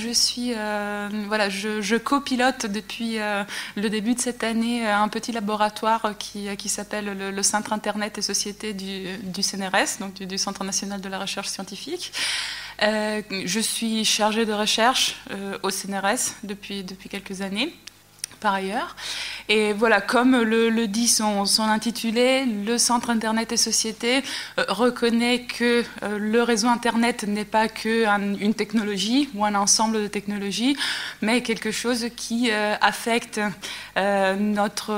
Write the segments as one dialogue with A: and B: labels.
A: je suis voilà, je, copilote depuis le début de cette année un petit laboratoire qui, qui s'appelle le, Centre Internet et Société du, du CNRS, donc du, Centre national de la recherche scientifique. je suis chargée de recherche au CNRS depuis, depuis quelques années par ailleurs. Et voilà, comme le, dit son, intitulé, le Centre Internet et Société euh, reconnaît que euh, le réseau Internet n'est pas qu'une technologie ou un ensemble de technologies, mais quelque chose qui euh, affecte notre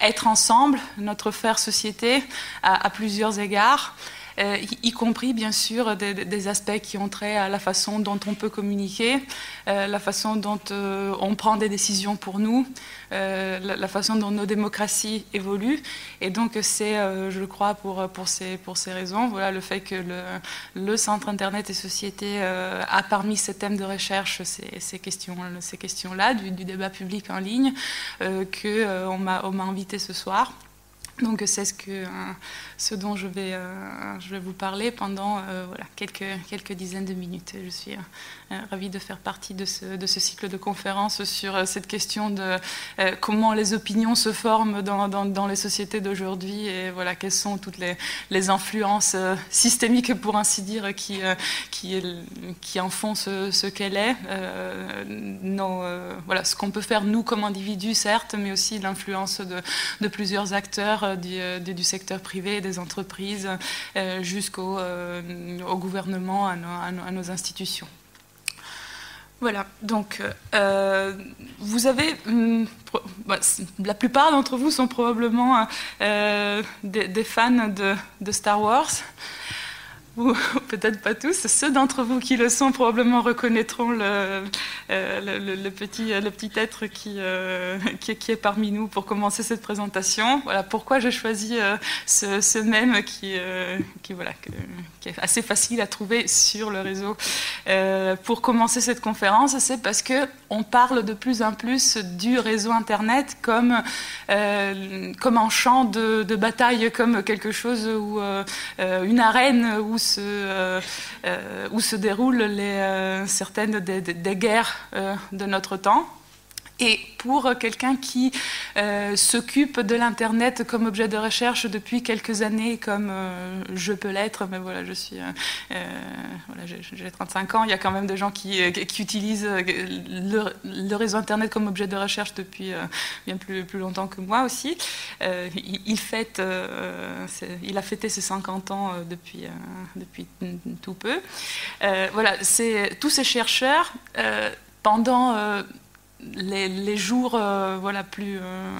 A: être ensemble, notre faire société à plusieurs égards. Euh, y, compris bien sûr des, aspects qui ont trait à la façon dont on peut communiquer, euh, la façon dont euh, on prend des décisions pour nous, la, façon dont nos démocraties évoluent. Et donc c'est, je crois, pour, pour, ces, pour ces raisons, voilà, le fait que le, Centre Internet et Société a parmi ses thèmes de recherche ces, ces questions, ces questions-là, du, du, débat public en ligne, qu'on m'a invité ce soir. Donc c'est ce, que, euh, ce dont je vais, euh, je vais vous parler pendant euh, quelques, dizaines de minutes. Ravie de faire partie de ce, de ce, cycle de conférences sur cette question de comment les opinions se forment dans, dans, les sociétés d'aujourd'hui et voilà, quelles sont toutes les, les, influences systémiques, pour ainsi dire, qui, qui, qui en font ce, ce qu'elle est. Voilà, ce qu'on peut faire nous comme individus, certes, mais aussi l'influence de, de plusieurs acteurs euh, du, secteur privé, des entreprises, euh, jusqu'au euh, gouvernement, à nos, institutions. Voilà, donc vous avez, hum, bah, la plupart d'entre vous sont probablement des, fans de Star Wars ou peut-être pas tous, ceux d'entre vous qui le sont probablement reconnaîtront le, euh, le, petit, être euh, qui, est parmi nous pour commencer cette présentation. Voilà pourquoi j'ai choisi euh, ce, ce, même qui, voilà, qui, est assez facile à trouver sur le réseau. pour commencer cette conférence, c'est parce qu'on parle de plus en plus du réseau Internet comme, comme un champ de, bataille, comme quelque chose où une arène où euh, euh, se déroulent euh, certaines des, guerres de notre temps. Et pour quelqu'un qui euh, s'occupe de l'Internet comme objet de recherche depuis quelques années, comme euh, je peux l'être, mais voilà, je suis, euh, voilà, j'ai 35 ans, il y a quand même des gens qui, utilisent le, réseau Internet comme objet de recherche depuis bien plus, plus longtemps que moi aussi. Il, fête, il a fêté ses 50 ans depuis, depuis tout peu. voilà, tous ces chercheurs pendant les, jours euh, voilà, plus, euh,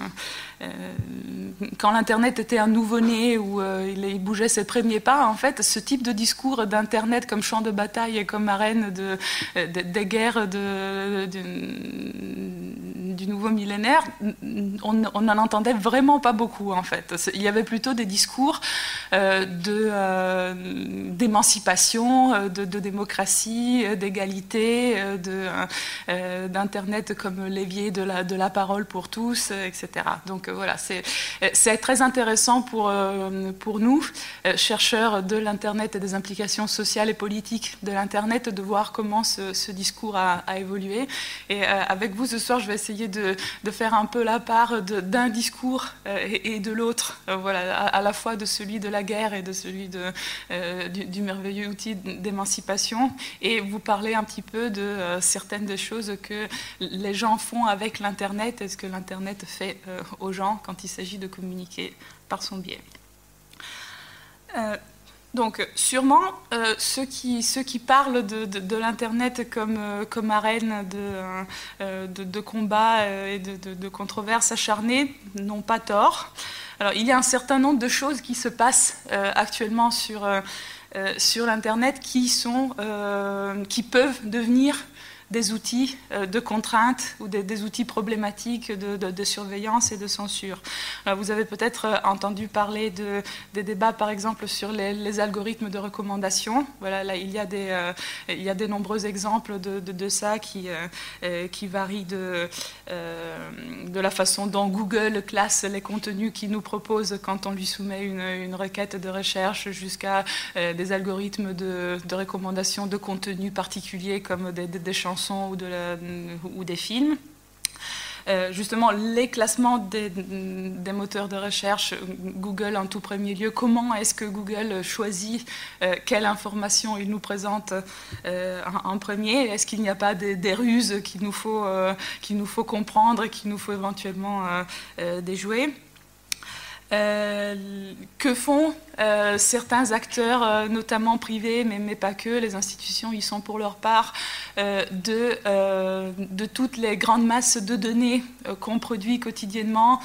A: quand l'Internet était un nouveau-né où euh, il, bougeait ses premiers pas, en fait, ce type de discours d'Internet comme champ de bataille et comme arène euh, des guerres du nouveau millénaire, on n'en entendait vraiment pas beaucoup, en fait. Il y avait plutôt des discours d'émancipation, de, démocratie, d'égalité, d'Internet comme l'évier de la, de la parole pour tous, etc. Donc voilà, c'est très intéressant pour, euh, pour nous, euh, chercheurs de l'Internet et des implications sociales et politiques de l'Internet, de voir comment ce, discours a, évolué. Et euh, avec vous ce soir, je vais essayer de, faire un peu la part d'un discours et, de l'autre, voilà, à, la fois de celui de la guerre et de celui de, du, merveilleux outil d'émancipation, et vous parler un petit peu de certaines des choses que les gens font avec l'Internet et ce que l'Internet fait aux quand il s'agit de communiquer par son biais. Euh, donc, sûrement, euh, ceux, qui, ceux qui parlent de, de, l'Internet comme, euh, comme arène de, de, combat et de, controverses acharnées n'ont pas tort. Alors, il y a un certain nombre de choses qui se passent actuellement sur, sur l'Internet qui, sont, qui peuvent devenir des outils euh, de contrainte ou des, outils problématiques de, surveillance et de censure. vous avez peut-être euh, entendu parler de, des débats, par exemple, sur les, algorithmes de recommandation. Voilà, là, il y a des, euh, il y a des nombreux exemples de, ça qui, qui varient de, de la façon dont Google classe les contenus qu'il nous propose quand on lui soumet une, une requête de recherche jusqu'à des algorithmes de, recommandation de contenus particuliers comme des, des chansons ou des films. Euh, justement les classements des, moteurs de recherche, Google en tout premier lieu, comment est-ce que Google choisit euh, quelle information il nous présente euh, en, premier? Est-ce qu'il n'y a pas des, ruses qu'il nous, faut, nous faut comprendre et qu'il nous faut éventuellement déjouer? Que font euh, certains acteurs, euh, notamment privés, mais, pas que, les institutions y sont pour leur part, de, toutes les grandes masses de données qu'on produit quotidiennement,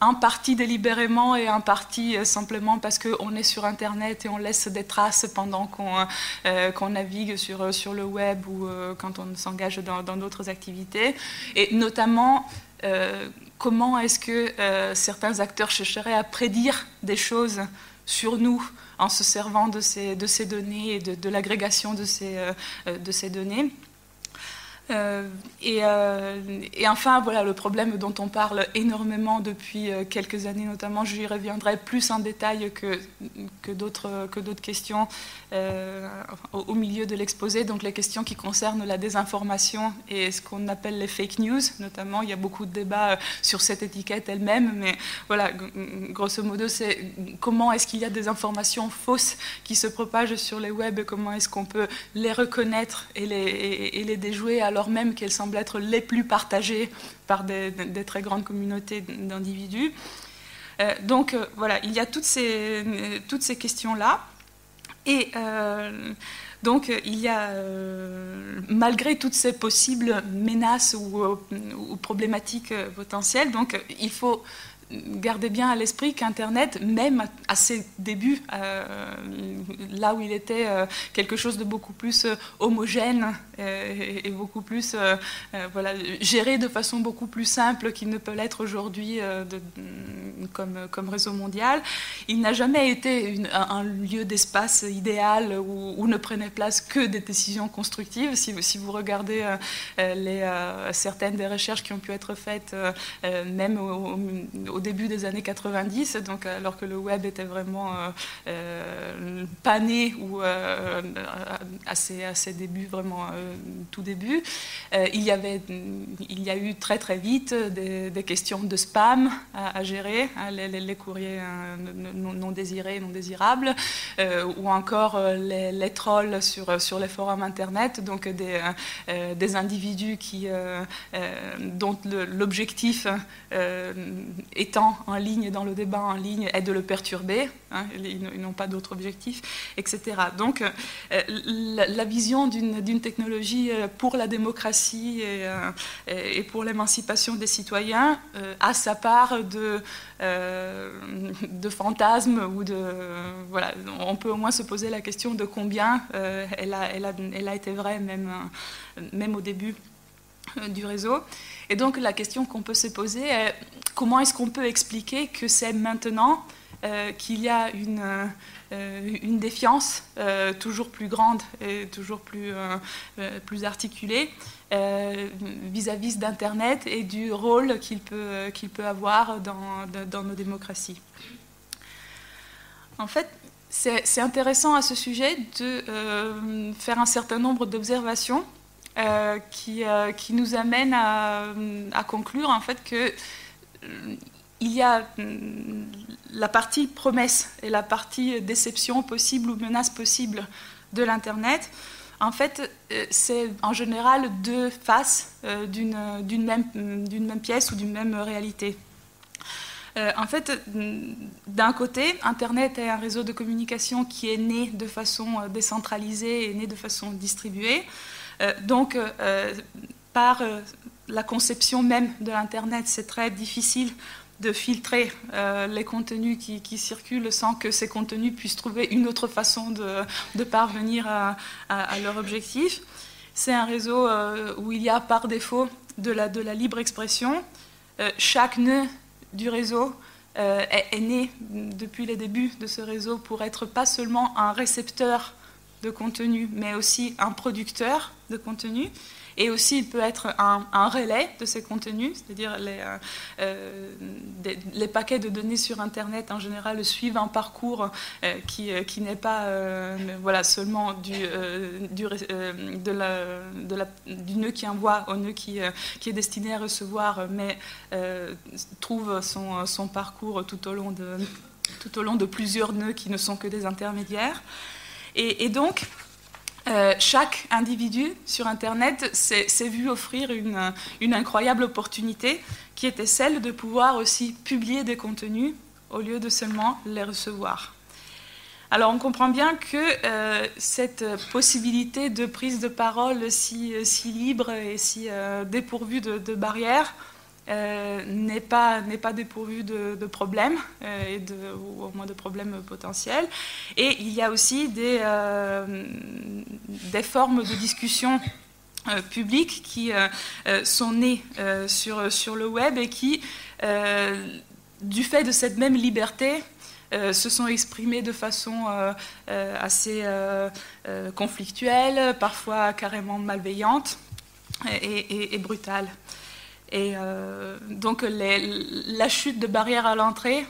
A: en partie délibérément et en partie simplement parce qu'on est sur Internet et on laisse des traces pendant qu'on navigue sur, sur le web ou quand on s'engage dans d'autres activités. Et notamment comment est-ce que euh, certains acteurs chercheraient à prédire des choses sur nous en se servant de ces, données et de, l'agrégation de euh, de ces données. Euh, euh, et, enfin, voilà le problème dont on parle énormément depuis euh, quelques années, notamment, j'y reviendrai plus en détail que, que d'autres questions au, milieu de l'exposé, donc les questions qui concernent la désinformation et ce qu'on appelle les fake news, notamment. Il y a beaucoup de débats sur cette étiquette elle-même, mais voilà, grosso modo, c'est comment est-ce qu'il y a des informations fausses qui se propagent sur les web et comment est-ce qu'on peut les reconnaître et les, et les déjouer alors même qu'elles semblent être les plus partagées par des, très grandes communautés d'individus. Euh, donc euh, voilà, il y a toutes ces, toutes ces questions-là. Et euh, donc il y a, malgré toutes ces possibles menaces ou, ou problématiques potentielles, donc il faut gardez bien à l'esprit qu'Internet, même à ses débuts, euh, là où il était euh, quelque chose de beaucoup plus euh, homogène et, beaucoup plus voilà, géré de façon beaucoup plus simple qu'il ne peut l'être aujourd'hui comme, comme, réseau mondial, il n'a jamais été un, lieu d'espace idéal où, ne prenaient place que des décisions constructives. Si, si vous regardez certaines des recherches qui ont pu être faites, même au début des années 90, donc alors que le web était vraiment euh, euh pas né ou euh, à, ses, débuts, vraiment euh, tout début. il, y avait, il y a eu très très vite des, questions de spam à, gérer, hein, les, courriers non, désirés, non désirables, ou encore les, trolls sur, sur les forums internet, donc des, des individus qui, dont l'objectif est en ligne, dans le débat en ligne, est de le perturber. Hein, ils n'ont pas d'autre objectif, etc. Donc, euh, la, vision d'une technologie euh, pour la démocratie et, euh, et pour l'émancipation des citoyens a sa part de, de fantasmes ou de. voilà, on peut au moins se poser la question de combien elle, a, été vraie, même au début du réseau. Et donc la question qu'on peut se poser est comment est-ce qu'on peut expliquer que c'est maintenant euh, qu'il y a une, euh, une défiance euh, toujours plus grande et toujours plus, plus articulée vis-à-vis d'Internet et du rôle qu'il peut, qu'il peut avoir dans, dans, nos démocraties? En fait, c'est intéressant à ce sujet de faire un certain nombre d'observations euh, qui, euh, qui, nous amène à, à, conclure en fait que euh, il y a la partie promesse et la partie déception possible ou menace possible de l'Internet. En fait, c'est en général deux faces d'une même, même, pièce ou d'une même réalité. en fait, d'un côté, Internet est un réseau de communication qui est né de façon décentralisée et né de façon distribuée. Euh, donc, euh, par euh, la conception même de l'Internet, c'est très difficile de filtrer les contenus qui, circulent sans que ces contenus puissent trouver une autre façon de, parvenir à, leur objectif. C'est un réseau où il y a par défaut de la, de la libre expression. chaque nœud du réseau est, est, né depuis les débuts de ce réseau pour être pas seulement un récepteur de contenu, mais aussi un producteur de contenu. et aussi il peut être un, relais de ces contenus, c'est-à-dire les, les, paquets de données sur Internet en général suivent un parcours qui, qui n'est pas voilà, seulement du, du, de la, de la, du nœud qui envoie au nœud qui, qui est destiné à recevoir, mais trouve son, son parcours tout au long de tout au long de plusieurs nœuds qui ne sont que des intermédiaires. Et, donc, euh, chaque individu sur Internet s'est vu offrir une, incroyable opportunité qui était celle de pouvoir aussi publier des contenus au lieu de seulement les recevoir. Alors on comprend bien que euh, cette possibilité de prise de parole si, si libre et si euh, dépourvue de barrières euh, n'est pas, pas dépourvu de, problèmes, euh, ou au moins de problèmes potentiels. Et il y a aussi des, euh, des formes de discussion publiques qui sont nées sur, sur le web et qui, du fait de cette même liberté, se sont exprimées de façon assez conflictuelle, parfois carrément malveillante et brutale. Et euh, donc la chute de barrières à l'entrée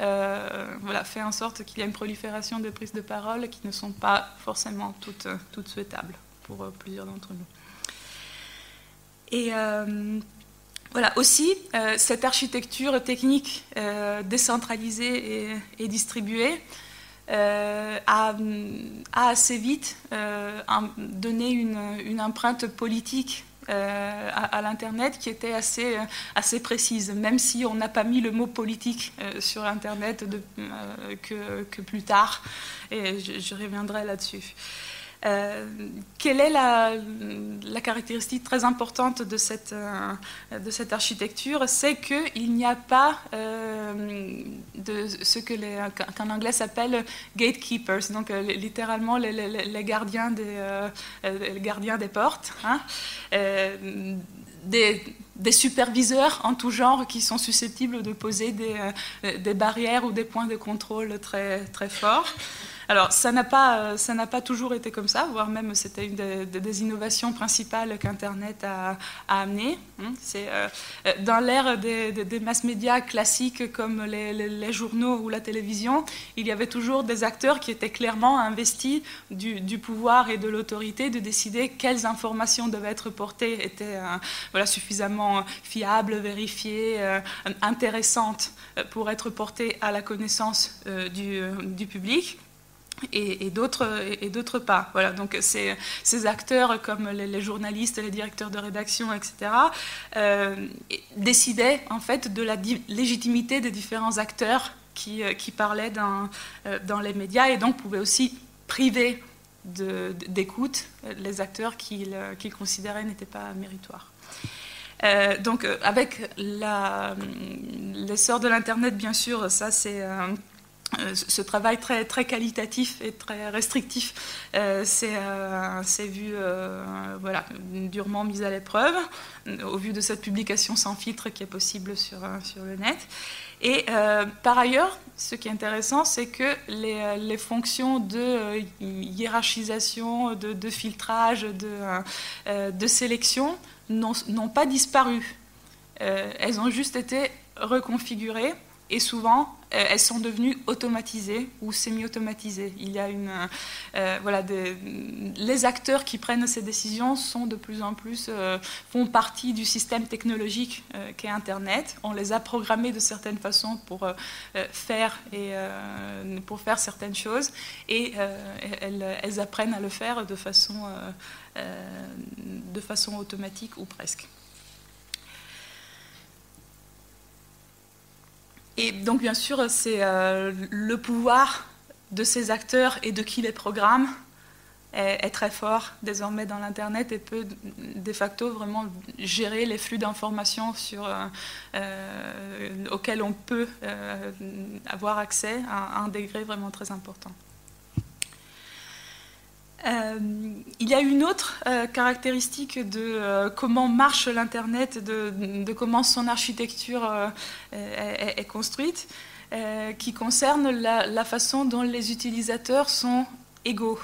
A: euh, voilà, fait en sorte qu'il y a une prolifération de prises de parole qui ne sont pas forcément toutes, toutes souhaitables pour euh, plusieurs d'entre nous. Et voilà, aussi, cette architecture technique décentralisée et, distribuée a, assez vite donné une, une, empreinte politique euh, à, l'Internet qui était assez, euh, assez précise, même si on n'a pas mis le mot politique euh, sur Internet que, plus tard, et je reviendrai là-dessus. Euh, quelle est la, caractéristique très importante de cette, euh, architecture? C'est qu'il n'y a pas euh, de ce que qu'en anglais s'appelle gatekeepers, donc littéralement les, gardiens des, gardiens des portes. Hein. Des, des, superviseurs en tout genre qui sont susceptibles de poser des, des barrières ou des points de contrôle très, très forts. Alors, ça n'a pas, euh, ça n'a pas toujours été comme ça, voire même c'était une des, innovations principales qu'Internet a, a amenées. Hein. C'est euh, euh, dans l'ère des, des, mass médias classiques comme les, journaux ou la télévision, il y avait toujours des acteurs qui étaient clairement investis du, pouvoir et de l'autorité de décider quelles informations devaient être portées, étaient voilà, suffisamment fiables, vérifiées, intéressantes pour être portées à la connaissance du, du public et, et d'autres pas. Voilà, donc ces, ces acteurs comme les, journalistes, les directeurs de rédaction, etc., euh, décidaient en fait de la légitimité des différents acteurs qui, euh, qui parlaient dans, euh, dans, les médias et donc pouvaient aussi priver d'écoute les acteurs qu'ils considéraient n'étaient pas méritoires. donc avec l'essor de l'Internet, bien sûr, ça c'est euh, ce travail très, très qualitatif et très restrictif euh, euh, s'est vu voilà, durement mis à l'épreuve au vu de cette publication sans filtre qui est possible sur, sur le net. Et par ailleurs, ce qui est intéressant, c'est que les, les, fonctions de hiérarchisation, de, de filtrage, de, de sélection n'ont pas disparu. elles ont juste été reconfigurées et souvent euh, elles sont devenues automatisées ou semi-automatisées. Il y a une, euh, voilà, les acteurs qui prennent ces décisions sont de plus en plus euh, font partie du système technologique qu'est Internet. On les a programmés de certaines façons pour faire et pour faire certaines choses, et elles, elles, apprennent à le faire de façon de façon automatique ou presque. Et donc, bien sûr, c'est euh, le pouvoir de ces acteurs et de qui les programme est, très fort désormais dans l'Internet et peut de facto vraiment gérer les flux d'informations euh, euh, auxquels on peut avoir accès à un degré vraiment très important. Euh, il y a une autre euh, caractéristique de euh, comment marche l'Internet, de, comment son architecture est, construite, qui concerne la, façon dont les utilisateurs sont égaux.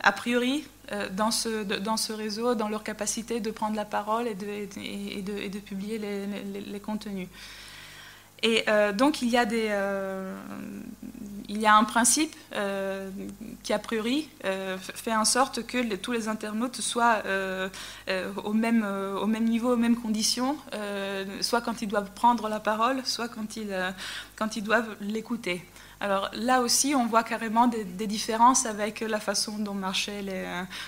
A: A priori, dans, ce, réseau, dans leur capacité de prendre la parole et de, publier les, contenus. Et donc il y a des, il y a un principe euh, qui, a priori, euh, fait en sorte que tous les internautes soient euh, au, même, au même niveau, aux mêmes conditions, soit quand ils doivent prendre la parole, soit quand ils, doivent l'écouter. Alors là aussi, on voit carrément des, différences avec la façon dont marchaient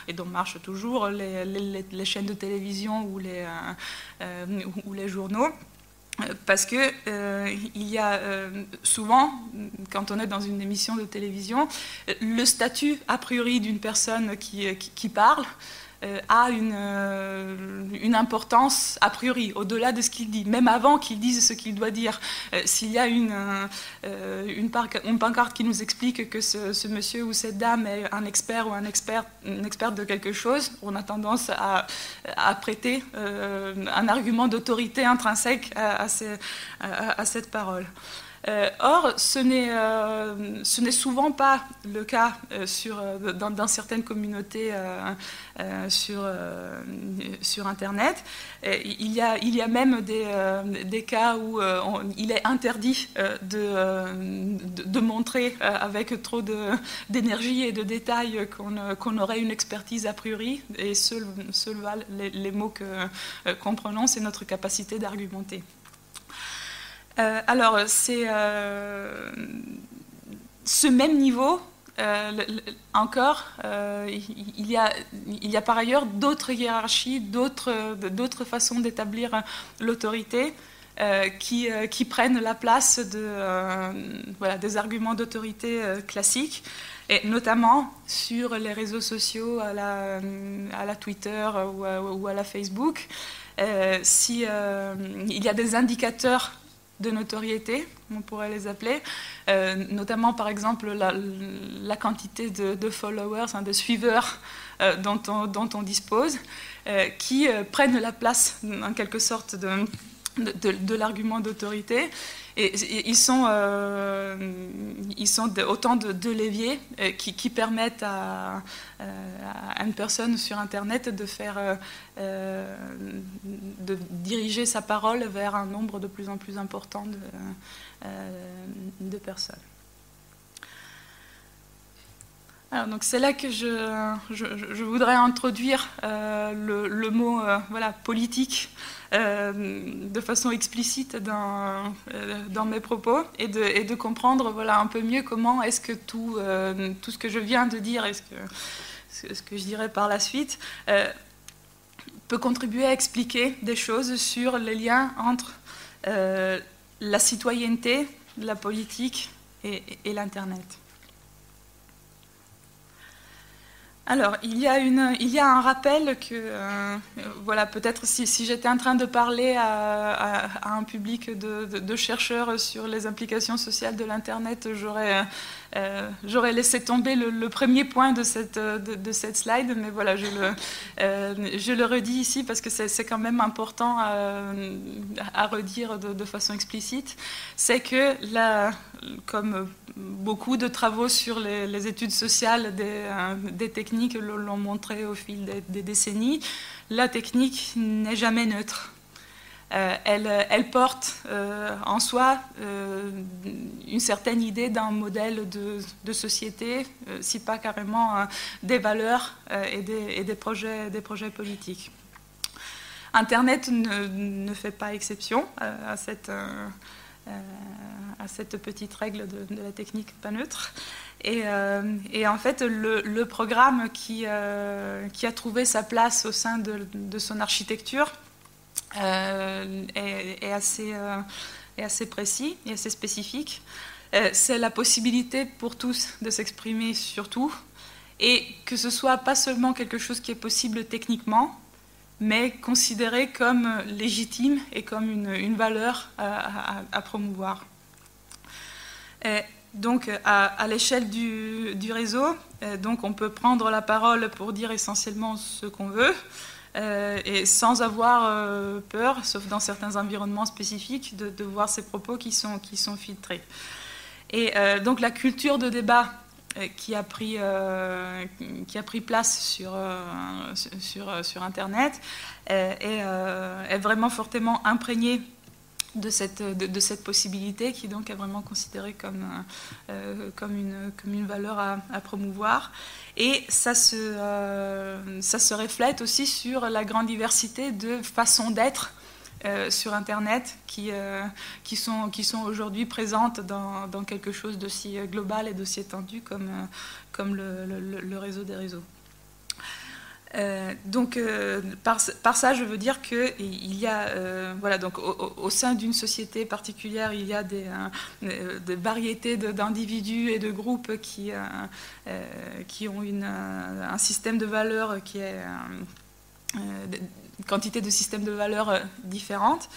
A: et dont marchent toujours les, chaînes de télévision ou les journaux parce que euh, il y a euh, souvent, quand on est dans une émission de télévision, le statut a priori d'une personne qui, qui parle euh, a une, euh, une, importance a priori, au-delà de ce qu'il dit, même avant qu'il dise ce qu'il doit dire. Euh, s'il y a une, une, pancarte qui nous explique que ce, monsieur ou cette dame est un expert ou un expert, une experte de quelque chose, on a tendance à, à prêter un argument d'autorité intrinsèque à, cette parole. Euh, or, ce n'est, euh, ce n'est souvent pas le cas euh, sur, dans, certaines communautés sur, sur Internet. il, y a, il y a même des, des cas où il est interdit de, de, montrer avec trop d'énergie et de détails qu'on, qu'on aurait une expertise a priori, et seuls seul les, mots qu'on prononce et notre capacité d'argumenter. Euh, alors, c'est euh, ce même niveau. Euh, encore, il, y a, il y a par ailleurs d'autres hiérarchies, d'autres façons d'établir l'autorité qui, qui, prennent la place de, voilà, des arguments d'autorité classiques et notamment sur les réseaux sociaux à la, à la Twitter ou à, ou à la Facebook. si il y a des indicateurs de notoriété, on pourrait les appeler, euh, notamment par exemple la, quantité de, followers, hein, de suiveurs euh, dont, on, dispose, euh, qui prennent la place en quelque sorte de, l'argument d'autorité. Et, ils sont, euh, autant de, leviers euh, qui, permettent à, euh, à, une personne sur Internet de faire, de diriger sa parole vers un nombre de plus en plus important de, personnes. Alors, donc c'est là que je, voudrais introduire le, le, mot voilà, politique de façon explicite dans, euh, mes propos et de, comprendre voilà, un peu mieux comment est-ce que tout, euh, tout ce que je viens de dire et ce que, ce que je dirais par la suite peut contribuer à expliquer des choses sur les liens entre la citoyenneté, la politique et l'Internet. Alors, il y, a une, il y a un rappel que, euh, voilà, peut-être si, j'étais en train de parler à, un public de, chercheurs sur les implications sociales de l'Internet, j'aurais euh, j'aurais laissé tomber le, premier point de cette, de, cette slide, mais voilà, je le, euh, je le redis ici parce que c'est quand même important à, redire de, façon explicite. C'est que là, comme beaucoup de travaux sur les, études sociales des, euh, des techniques l'ont montré au fil des décennies, la technique n'est jamais neutre. Euh, elle, porte euh, en soi euh, une certaine idée d'un modèle de, société, si pas carrément des valeurs et des, projets, politiques. Internet ne, fait pas exception à cette, petite règle de, la technique pas neutre. Et, en fait, le, programme qui, a trouvé sa place au sein de son architecture euh, est, assez, euh, est, assez, précis et assez spécifique. Euh, c'est la possibilité pour tous de s'exprimer sur tout et que ce soit pas seulement quelque chose qui est possible techniquement, mais considéré comme légitime et comme une, une valeur à, promouvoir. donc, à, à l'échelle du, du, réseau, donc on peut prendre la parole pour dire essentiellement ce qu'on veut. Euh, et sans avoir euh, peur, sauf dans certains environnements spécifiques, de, voir ces propos qui sont, qui sont filtrés. Et euh, donc la culture de débat qui a pris, qui a pris place sur, sur, sur Internet est, vraiment fortement imprégné de cette, de, cette, possibilité qui donc est vraiment considérée comme, comme, une, comme une valeur à, promouvoir. Et ça se, ça se reflète aussi sur la grande diversité de façons d'être euh, sur Internet qui, euh, qui sont, qui sont aujourd'hui présentes dans, dans quelque chose d'aussi global et d'aussi étendu comme, euh, comme le, réseau des réseaux. Donc, par, par, ça, je veux dire qu'il y a, voilà, donc au, sein d'une société particulière, il y a des, variétés d'individus et de groupes qui, qui ont une, un système de valeurs qui est quantité de systèmes de valeurs euh, différentes,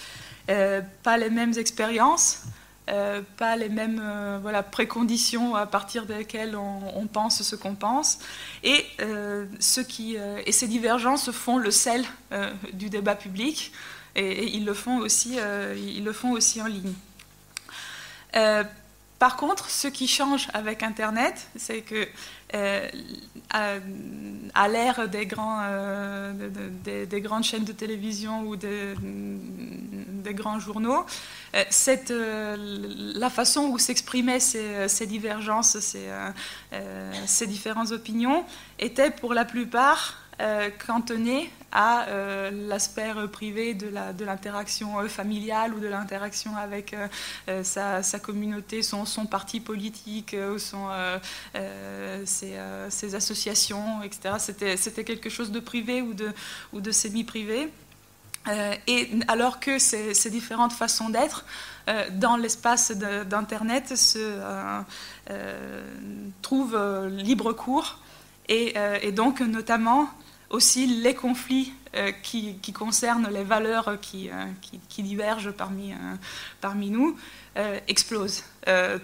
A: euh, pas les mêmes expériences, euh, pas les mêmes voilà, préconditions à partir desquelles on, pense ce qu'on pense. Et, ce qui, et ces divergences font le sel du débat public et, ils, le font aussi, ils le font aussi en ligne. Par contre, ce qui change avec Internet, c'est que euh, à, l'ère euh, des, grandes chaînes de télévision ou des, grands journaux, euh, la façon où s'exprimaient ces, ces, divergences, ces, ces différentes opinions, était pour la plupart euh, cantonné à euh, l'aspect privé de l'interaction euh, familiale ou de l'interaction avec sa, communauté, son, parti politique, son, ses, associations, etc. C'était quelque chose de privé ou de, ou de semi-privé. et alors que ces, différentes façons d'être dans l'espace d'Internet se trouvent libre cours et, donc notamment aussi les conflits euh, qui, concernent les valeurs qui, euh, divergent parmi, euh, parmi nous explosent,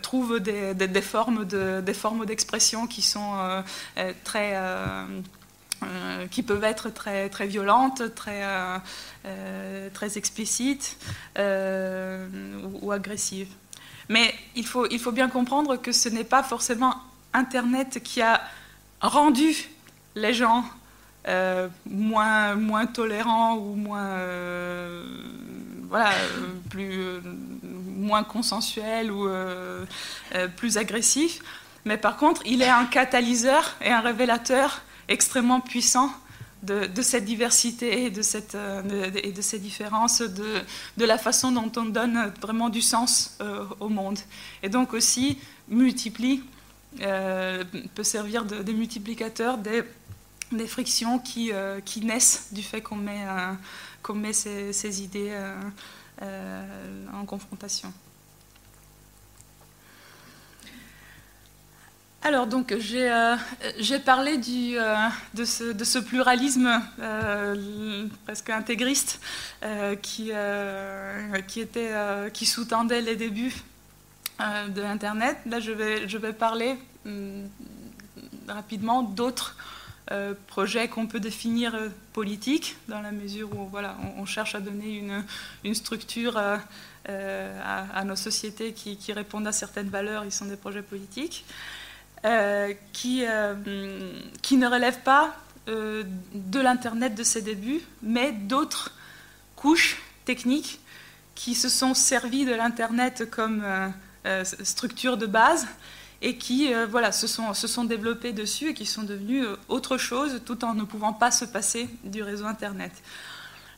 A: trouvent des, formes de, des formes d'expression qui sont très qui peuvent être très, très violentes, très, très explicites ou, ou, agressives. Mais il faut, il faut bien comprendre que ce n'est pas forcément Internet qui a rendu les gens euh, moins, moins tolérant ou moins, euh, voilà, plus, moins consensuel ou euh, plus agressif. Mais par contre, il est un catalyseur et un révélateur extrêmement puissant de, cette diversité et de, cette, et de ces différences, de, de, la façon dont on donne vraiment du sens au monde. Et donc aussi multiplie, peut servir de, de multiplicateur des des frictions qui, euh, qui, naissent du fait qu'on met, euh, met ces, idées euh, en confrontation. Alors donc j'ai parlé du, de, ce, de, ce, pluralisme presque intégriste qui, qui, qui sous-tendait les débuts de Internet. Là je vais, je vais parler hum, rapidement d'autres euh, projet qu'on peut définir euh, politique, dans la mesure où voilà, on, cherche à donner une, une structure euh, à, nos sociétés qui, qui, répondent à certaines valeurs, ils sont des projets politiques, qui, qui ne relèvent pas de l'Internet de ses débuts, mais d'autres couches techniques qui se sont servies de l'Internet comme structure de base et qui euh, voilà, se, sont, développés dessus et qui sont devenus euh, autre chose tout en ne pouvant pas se passer du réseau Internet.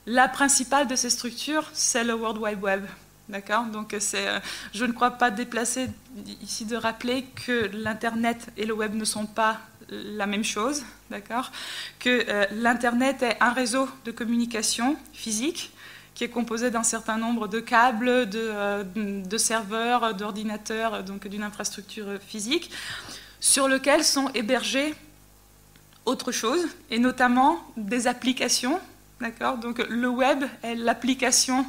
A: La principale de ces structures, c'est le World Wide Web. D'accord? Donc, euh, je ne crois pas déplacé ici de rappeler que l'Internet et le Web ne sont pas la même chose. D'accord? Que l'Internet est un réseau de communication physique qui est composé d'un certain nombre de câbles, de, euh, serveurs, d'ordinateurs, donc d'une infrastructure physique, sur lequel sont hébergés autre chose, et notamment des applications. D'accord? Donc le web est l'application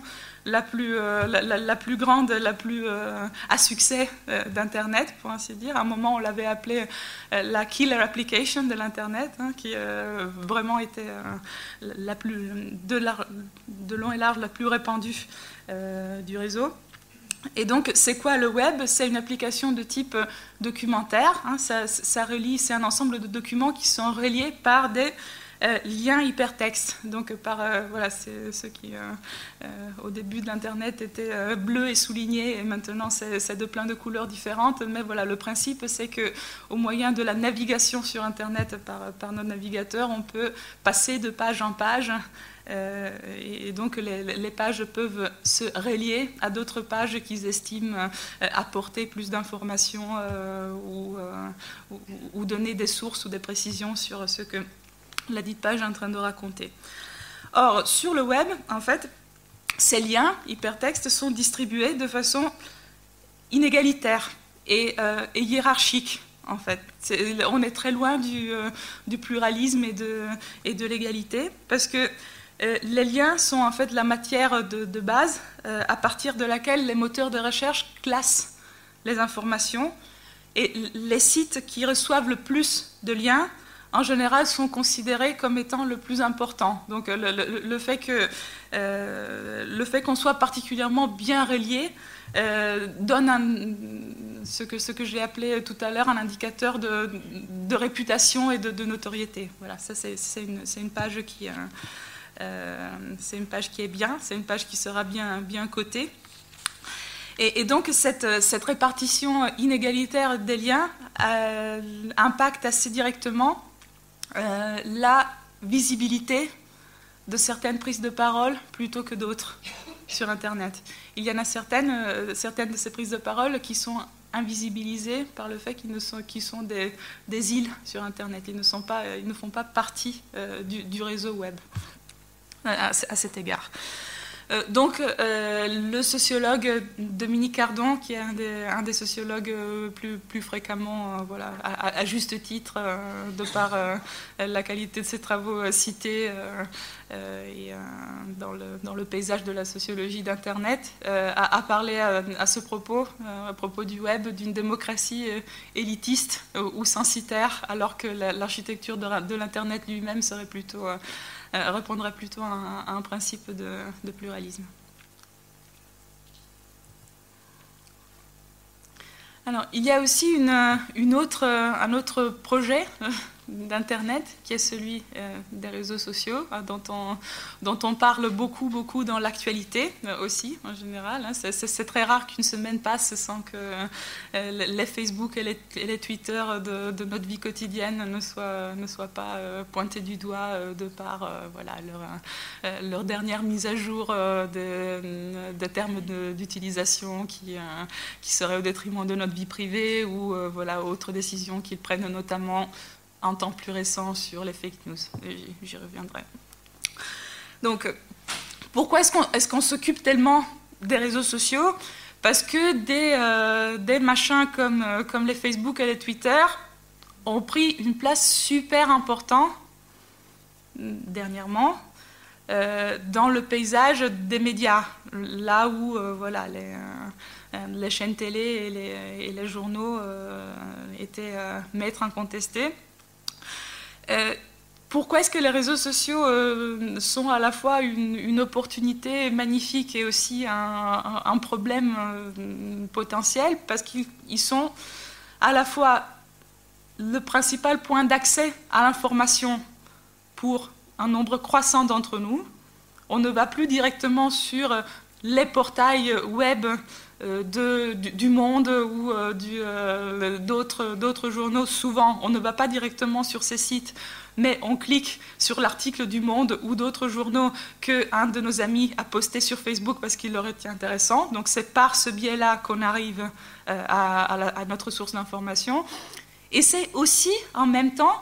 A: la plus, euh, la, plus grande, la plus euh, à succès euh, d'Internet, pour ainsi dire. À un moment, on l'avait appelé la killer application de l'Internet, hein, qui vraiment était la plus, de, de, long et large la plus répandue du réseau. Et donc, c'est quoi le web? C'est une application de type documentaire. Hein. ça, relie, c'est un ensemble de documents qui sont reliés par des euh, liens hypertextes. Donc, par euh, voilà, c'est ceux qui euh, au début de l'internet étaient bleus et soulignés, et maintenant c'est de plein de couleurs différentes. Mais voilà, le principe, c'est que au moyen de la navigation sur internet par, par nos navigateurs, on peut passer de page en page euh, et donc les, pages peuvent se relier à d'autres pages qu'ils estiment euh, apporter plus d'informations euh, ou, donner des sources ou des précisions sur ce que la dite page est en train de raconter. Or, sur le web, en fait, ces liens hypertextes sont distribués de façon inégalitaire et, hiérarchique. En fait, on est très loin du, pluralisme et de, l'égalité parce que euh, les liens sont en fait la matière de, base euh, à partir de laquelle les moteurs de recherche classent les informations. Et les sites qui reçoivent le plus de liens, en général, sont considérés comme étant le plus important. Donc le, fait que euh, le fait qu'on soit particulièrement bien relié donne ce que, ce que j'ai appelé tout à l'heure un indicateur de, réputation et de, notoriété. Voilà, ça c'est une, une, page qui, euh, c'est une page qui est bien, c'est une page qui sera bien, bien cotée. Et, donc cette, cette, répartition inégalitaire des liens euh, impacte assez directement euh, la visibilité de certaines prises de parole plutôt que d'autres sur Internet. Il y en a certaines, certaines de ces prises de parole qui sont invisibilisées par le fait qu'ils sont, sont des, des, îles sur Internet. Ils ne, sont pas, ils ne font pas partie du réseau web à, cet égard. Euh, donc, euh, le sociologue Dominique Cardon, qui est un des, sociologues euh, plus, fréquemment, voilà, à, juste titre, de par la qualité de ses travaux cités dans le, paysage de la sociologie d'Internet, a, parlé à, ce propos, à propos du web, d'une démocratie élitiste ou censitaire, alors que l'architecture de l'Internet lui-même serait plutôt répondrait plutôt à un, principe de, pluralisme. Alors, il y a aussi une autre, un autre projet d'Internet, qui est celui euh, des réseaux sociaux, hein, dont, on, dont on parle beaucoup, beaucoup dans l'actualité euh, aussi, en général. Hein. C'est très rare qu'une semaine passe sans que euh, les Facebook et les, Twitter de, notre vie quotidienne ne soient, ne soient pas pointés du doigt de par voilà, leur, leur, dernière mise à jour des, termes d'utilisation qui, qui seraient au détriment de notre vie privée ou voilà, autres décisions qu'ils prennent notamment un temps plus récent sur les fake news. J'y reviendrai. Donc, pourquoi est-ce qu'on s'occupe tellement des réseaux sociaux? Parce que des, euh, des machins comme, euh, comme les Facebook et les Twitter ont pris une place super importante dernièrement euh, dans le paysage des médias, là où voilà, les, les, chaînes télé et les, et les journaux étaient maîtres incontestés. Euh, pourquoi est-ce que les réseaux sociaux euh, sont à la fois une, opportunité magnifique et aussi un, problème euh, potentiel? Parce qu'ils sont à la fois le principal point d'accès à l'information pour un nombre croissant d'entre nous. On ne va plus directement sur les portails web de, du, Monde ou d'autres journaux. Souvent, on ne va pas directement sur ces sites mais on clique sur l'article du Monde ou d'autres journaux qu'un de nos amis a posté sur Facebook parce qu'il leur était intéressant. Donc c'est par ce biais-là qu'on arrive euh, à, notre source d'information. Et c'est aussi en même temps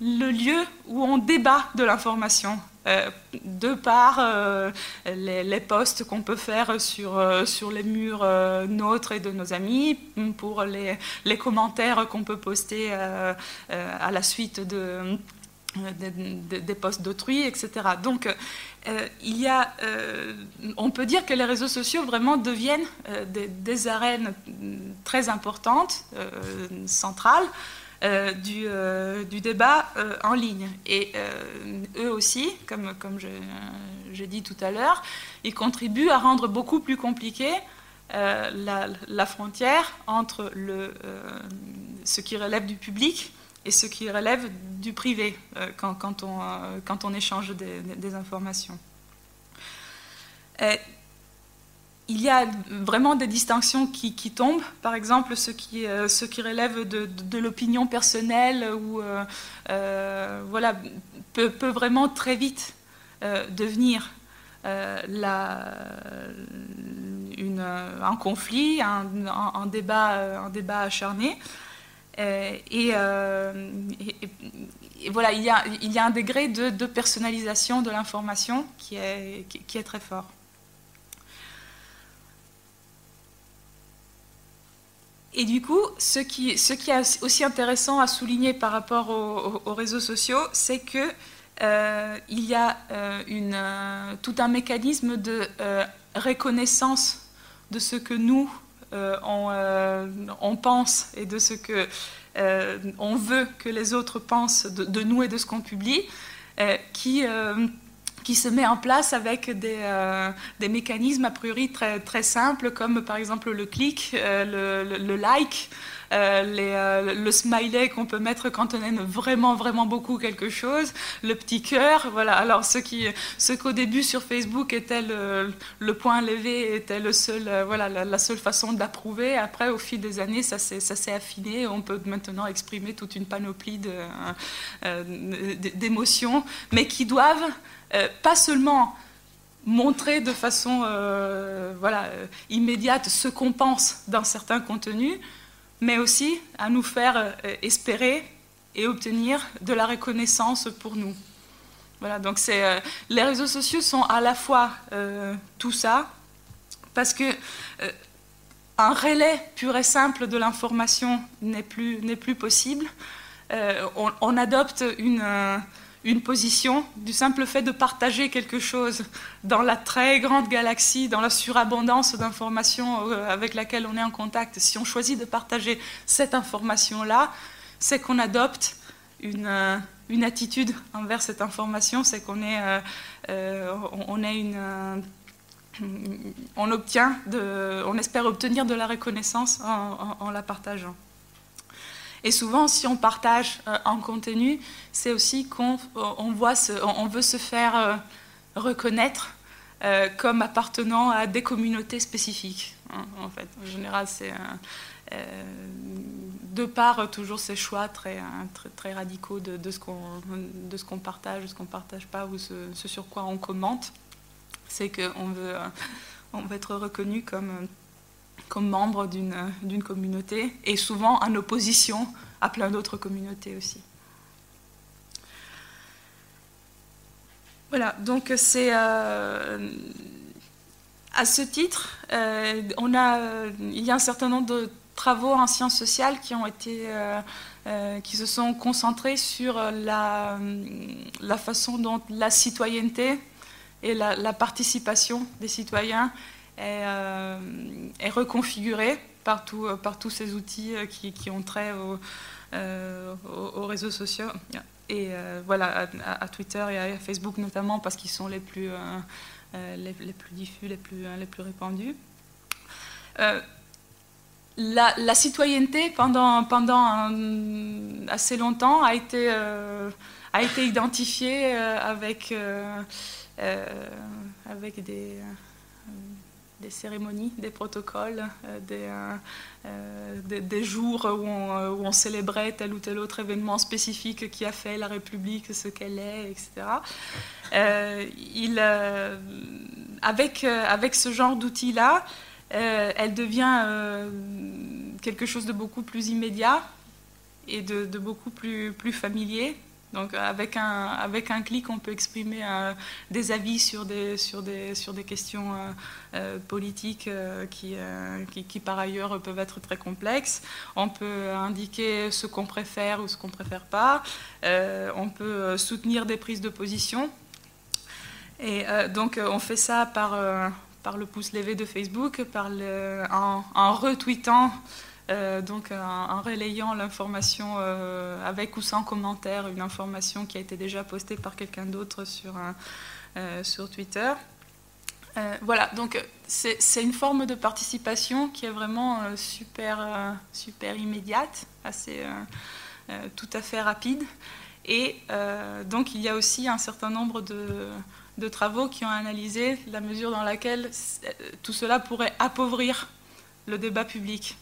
A: le lieu où on débat de l'information. Euh, de par euh, les, posts qu'on peut faire sur, euh, les murs nôtres et de nos amis, pour les, commentaires qu'on peut poster à la suite de, des posts d'autrui, etc. Donc, il y a, on peut dire que les réseaux sociaux vraiment deviennent des, des, arènes très importantes, centrales, euh, du, euh, du, débat euh, en ligne. Et eux aussi, comme, comme j'ai dit tout à l'heure, ils contribuent à rendre beaucoup plus compliqué la, frontière entre le, ce qui relève du public et ce qui relève du privé quand, quand, on, quand, on, échange des informations il y a vraiment des distinctions qui, tombent. Par exemple, ce qui, euh, relève de, l'opinion personnelle ou euh, euh, voilà, peut, vraiment très vite devenir un conflit, un, débat, acharné. Et, voilà, il y, a, un degré de, personnalisation de l'information qui est très fort. Et du coup, ce qui, est aussi intéressant à souligner par rapport aux, réseaux sociaux, c'est que euh, il y a euh, euh, tout un mécanisme de reconnaissance de ce que nous on, pense et de ce que on veut que les autres pensent de, de nous et de ce qu'on publie, qui qui se met en place avec des, euh, mécanismes a priori très, simples, comme par exemple le clic, euh, le, like, les, le smiley qu'on peut mettre quand on aime vraiment, vraiment beaucoup quelque chose, le petit cœur. Voilà. Alors, ce, qu'au début sur Facebook était le, point levé, était le seul, voilà, la, seule façon d'approuver, après, au fil des années, ça s'est, affiné. On peut maintenant exprimer toute une panoplie d'émotions, mais qui doivent euh, pas seulement montrer de façon euh, voilà, euh, immédiate ce qu'on pense d'un certain contenu, mais aussi à nous faire espérer et obtenir de la reconnaissance pour nous. Voilà, donc c'est, les réseaux sociaux sont à la fois tout ça, parce que un relais pur et simple de l'information n'est plus, plus possible. On, adopte une une position du simple fait de partager quelque chose dans la très grande galaxie, dans la surabondance d'informations euh, avec laquelle on est en contact. Si on choisit de partager cette information-là, c'est qu'on adopte une, euh, attitude envers cette information, c'est qu'on est, euh, on une obtient, de, on espère obtenir de la reconnaissance en la partageant. Et souvent, si on partage euh, un contenu, c'est aussi qu'on euh, on voit on veut se faire euh, reconnaître comme appartenant à des communautés spécifiques. Hein, en fait, en général, c'est de par toujours ces choix très, très, très radicaux de, de ce qu'on partage, de ce qu'on ne partage pas, ou ce, ce, sur quoi on commente, c'est qu'on veut, on veut être reconnu comme comme membre d'une communauté et souvent en opposition à plein d'autres communautés aussi. Voilà, donc c'est euh, à ce titre, euh, on a, il y a un certain nombre de travaux en sciences sociales qui ont été, euh, qui se sont concentrés sur la, la, façon dont la citoyenneté et la participation des citoyens est, euh, est reconfiguré par, euh, par, tous ces outils euh, qui, qui ont trait aux, réseaux sociaux et voilà à, Twitter et à Facebook notamment parce qu'ils sont les plus les, plus diffus, les plus les plus répandus. La, la, citoyenneté pendant pendant assez longtemps a été a été identifiée avec avec des des cérémonies, des protocoles, euh, euh, euh, des, des, jours où on, où on, célébrait tel ou tel autre événement spécifique qui a fait la République ce qu'elle est, etc. il, avec, avec ce genre d'outils-là, elle devient quelque chose de beaucoup plus immédiat et de, de beaucoup plus, plus familier donc avec un, avec un clic, on peut exprimer euh, des avis sur des, sur des, sur des questions euh, euh, politiques qui, qui, par ailleurs peuvent être très complexes. On peut indiquer ce qu'on préfère ou ce qu'on ne préfère pas. on peut soutenir des prises de position. Et donc on fait ça par, par le pouce levé de Facebook, par le, en retweetant euh, donc en, relayant l'information euh, avec ou sans commentaire, une information qui a été déjà postée par quelqu'un d'autre sur, euh, Twitter. voilà, donc c'est une forme de participation qui est vraiment super, super immédiate, assez, tout à fait rapide. Et donc il y a aussi un certain nombre de travaux qui ont analysé la mesure dans laquelle tout cela pourrait appauvrir le débat public.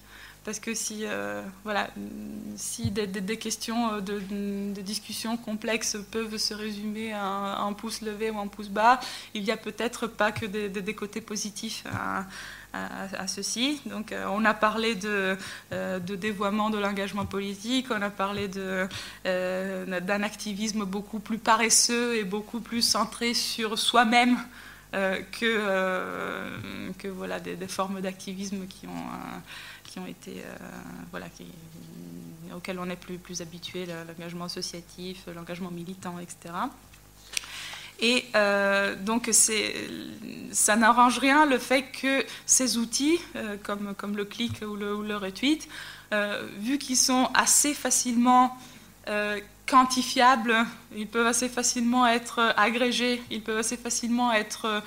A: Parce que si, euh, voilà, si des, questions de, discussion complexes peuvent se résumer à un, pouce levé ou un pouce bas, il n'y a peut-être pas que des, côtés positifs à, ceci. Donc, euh, on a parlé de, euh, de dévoiement de l'engagement politique, on a parlé d'un activisme beaucoup plus paresseux et beaucoup plus centré sur soi-même. que, que voilà, des, formes d'activisme qui ont ont été, euh, voilà, auxquels on est plus, plus habitué, l'engagement associatif, l'engagement militant, etc. Et euh, donc, ça n'arrange rien le fait que ces outils, euh, comme, comme le clic ou le, ou le retweet, vu qu'ils sont assez facilement quantifiables, ils peuvent assez facilement être agrégés, ils peuvent assez facilement être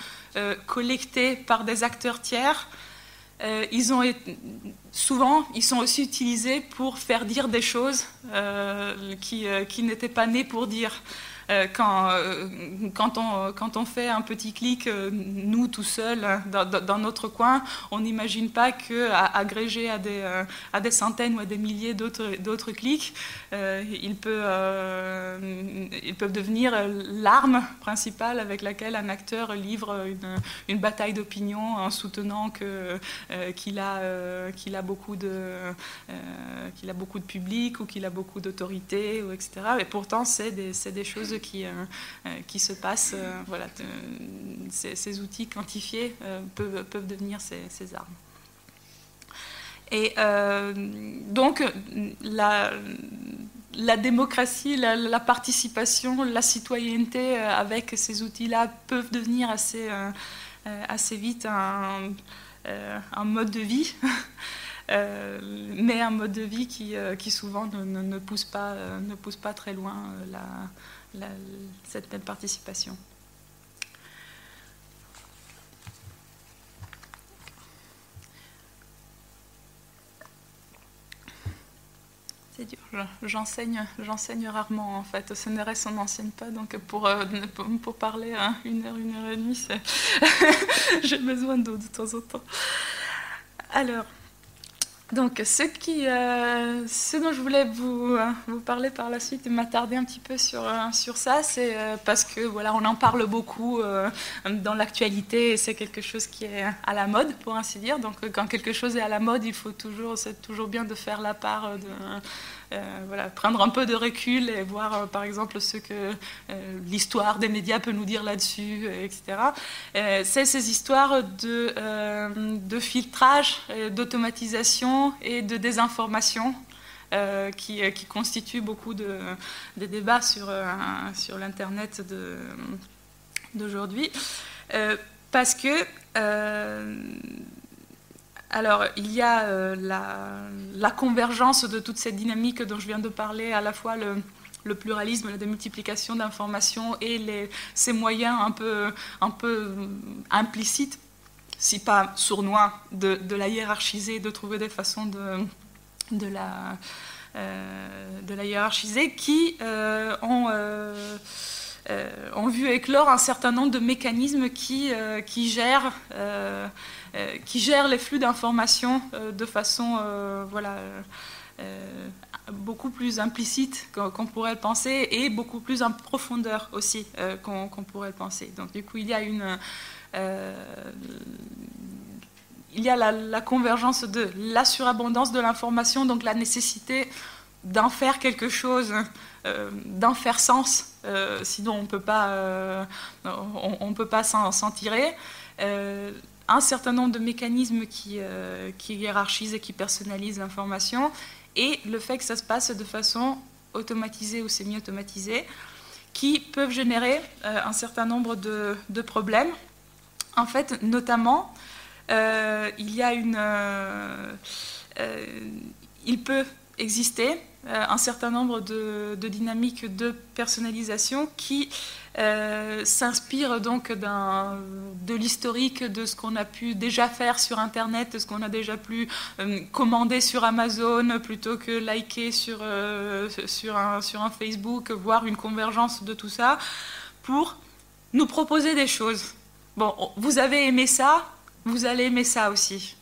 A: collectés par des acteurs tiers, euh, ils ont souvent, ils sont aussi utilisés pour faire dire des choses euh, qui, euh, qui n'étaient pas nées pour dire. Euh, quand, euh, quand, on, fait un petit clic, euh, nous tout seuls, dans, notre coin, on n'imagine pas qu'agrégé à, des, centaines ou à des milliers d'autres clics, ils, peuvent, ils peuvent devenir l'arme principale avec laquelle un acteur livre une, bataille d'opinion en soutenant qu'il a, beaucoup de, public ou qu'il a beaucoup d'autorité, etc. Et pourtant, c'est des choses qui, euh, euh, qui se passent. Euh, voilà, ces, outils quantifiés peuvent, peuvent devenir ces, armes. Et donc, la, la démocratie, la, participation, la citoyenneté avec ces outils-là peuvent devenir assez, assez vite un, un, mode de vie, mais un mode de vie qui, qui souvent ne, ne, pousse pas, ne pousse pas très loin la, cette même participation. C'est dur, j'enseigne, j'enseigne rarement en fait. Au CNRS, on n'enseigne pas, donc pour, euh, pour, parler à une heure, une heure et demie, j'ai besoin d'eau de temps en temps. Alors, donc, ce, qui, euh, ce dont je voulais vous, euh, vous, parler par la suite m'attarder un petit peu sur, euh, sur ça, c'est parce que voilà, on en parle beaucoup dans l'actualité et c'est quelque chose qui est à la mode, pour ainsi dire. Donc, quand quelque chose est à la mode, il faut toujours, c'est toujours bien de faire la part de euh, voilà, prendre un peu de recul et voir euh, par exemple ce que euh, l'histoire des médias peut nous dire là-dessus, etc. c'est ces histoires de, de filtrage, d'automatisation et de désinformation qui, qui, constituent beaucoup de, des débats sur, sur l'Internet d'aujourd'hui. parce que alors, il y a euh, la, convergence de toute cette dynamique dont je viens de parler, à la fois le, pluralisme, la démultiplication d'informations et ces moyens un peu, peu implicites, si pas sournois, de, la hiérarchiser, de trouver des façons de, euh, la hiérarchiser qui euh, ont... vu éclore un certain nombre de mécanismes qui, gèrent euh, qui gère les flux d'informations euh, de façon euh, voilà, beaucoup plus implicite qu'on pourrait le penser et beaucoup plus en profondeur aussi qu'on pourrait le penser. Donc du coup, il y a une... il y a la, convergence de la surabondance de l'information, donc la nécessité d'en faire quelque chose, d'en faire sens, sinon on ne peut pas s'en tirer un certain nombre de mécanismes qui, euh, qui hiérarchisent et qui personnalisent l'information, et le fait que ça se passe de façon automatisée ou semi-automatisée, qui peuvent générer euh, un certain nombre de, problèmes. En fait, notamment, euh, il y a une... il peut exister un certain nombre de, dynamiques de personnalisation qui euh, s'inspire donc de l'historique de ce qu'on a pu déjà faire sur Internet, de ce qu'on a déjà pu euh, commander sur Amazon plutôt que liker sur, euh, sur, un, sur un Facebook, voir une convergence de tout ça, pour nous proposer des choses. Bon, vous avez aimé ça, vous allez aimer ça aussi.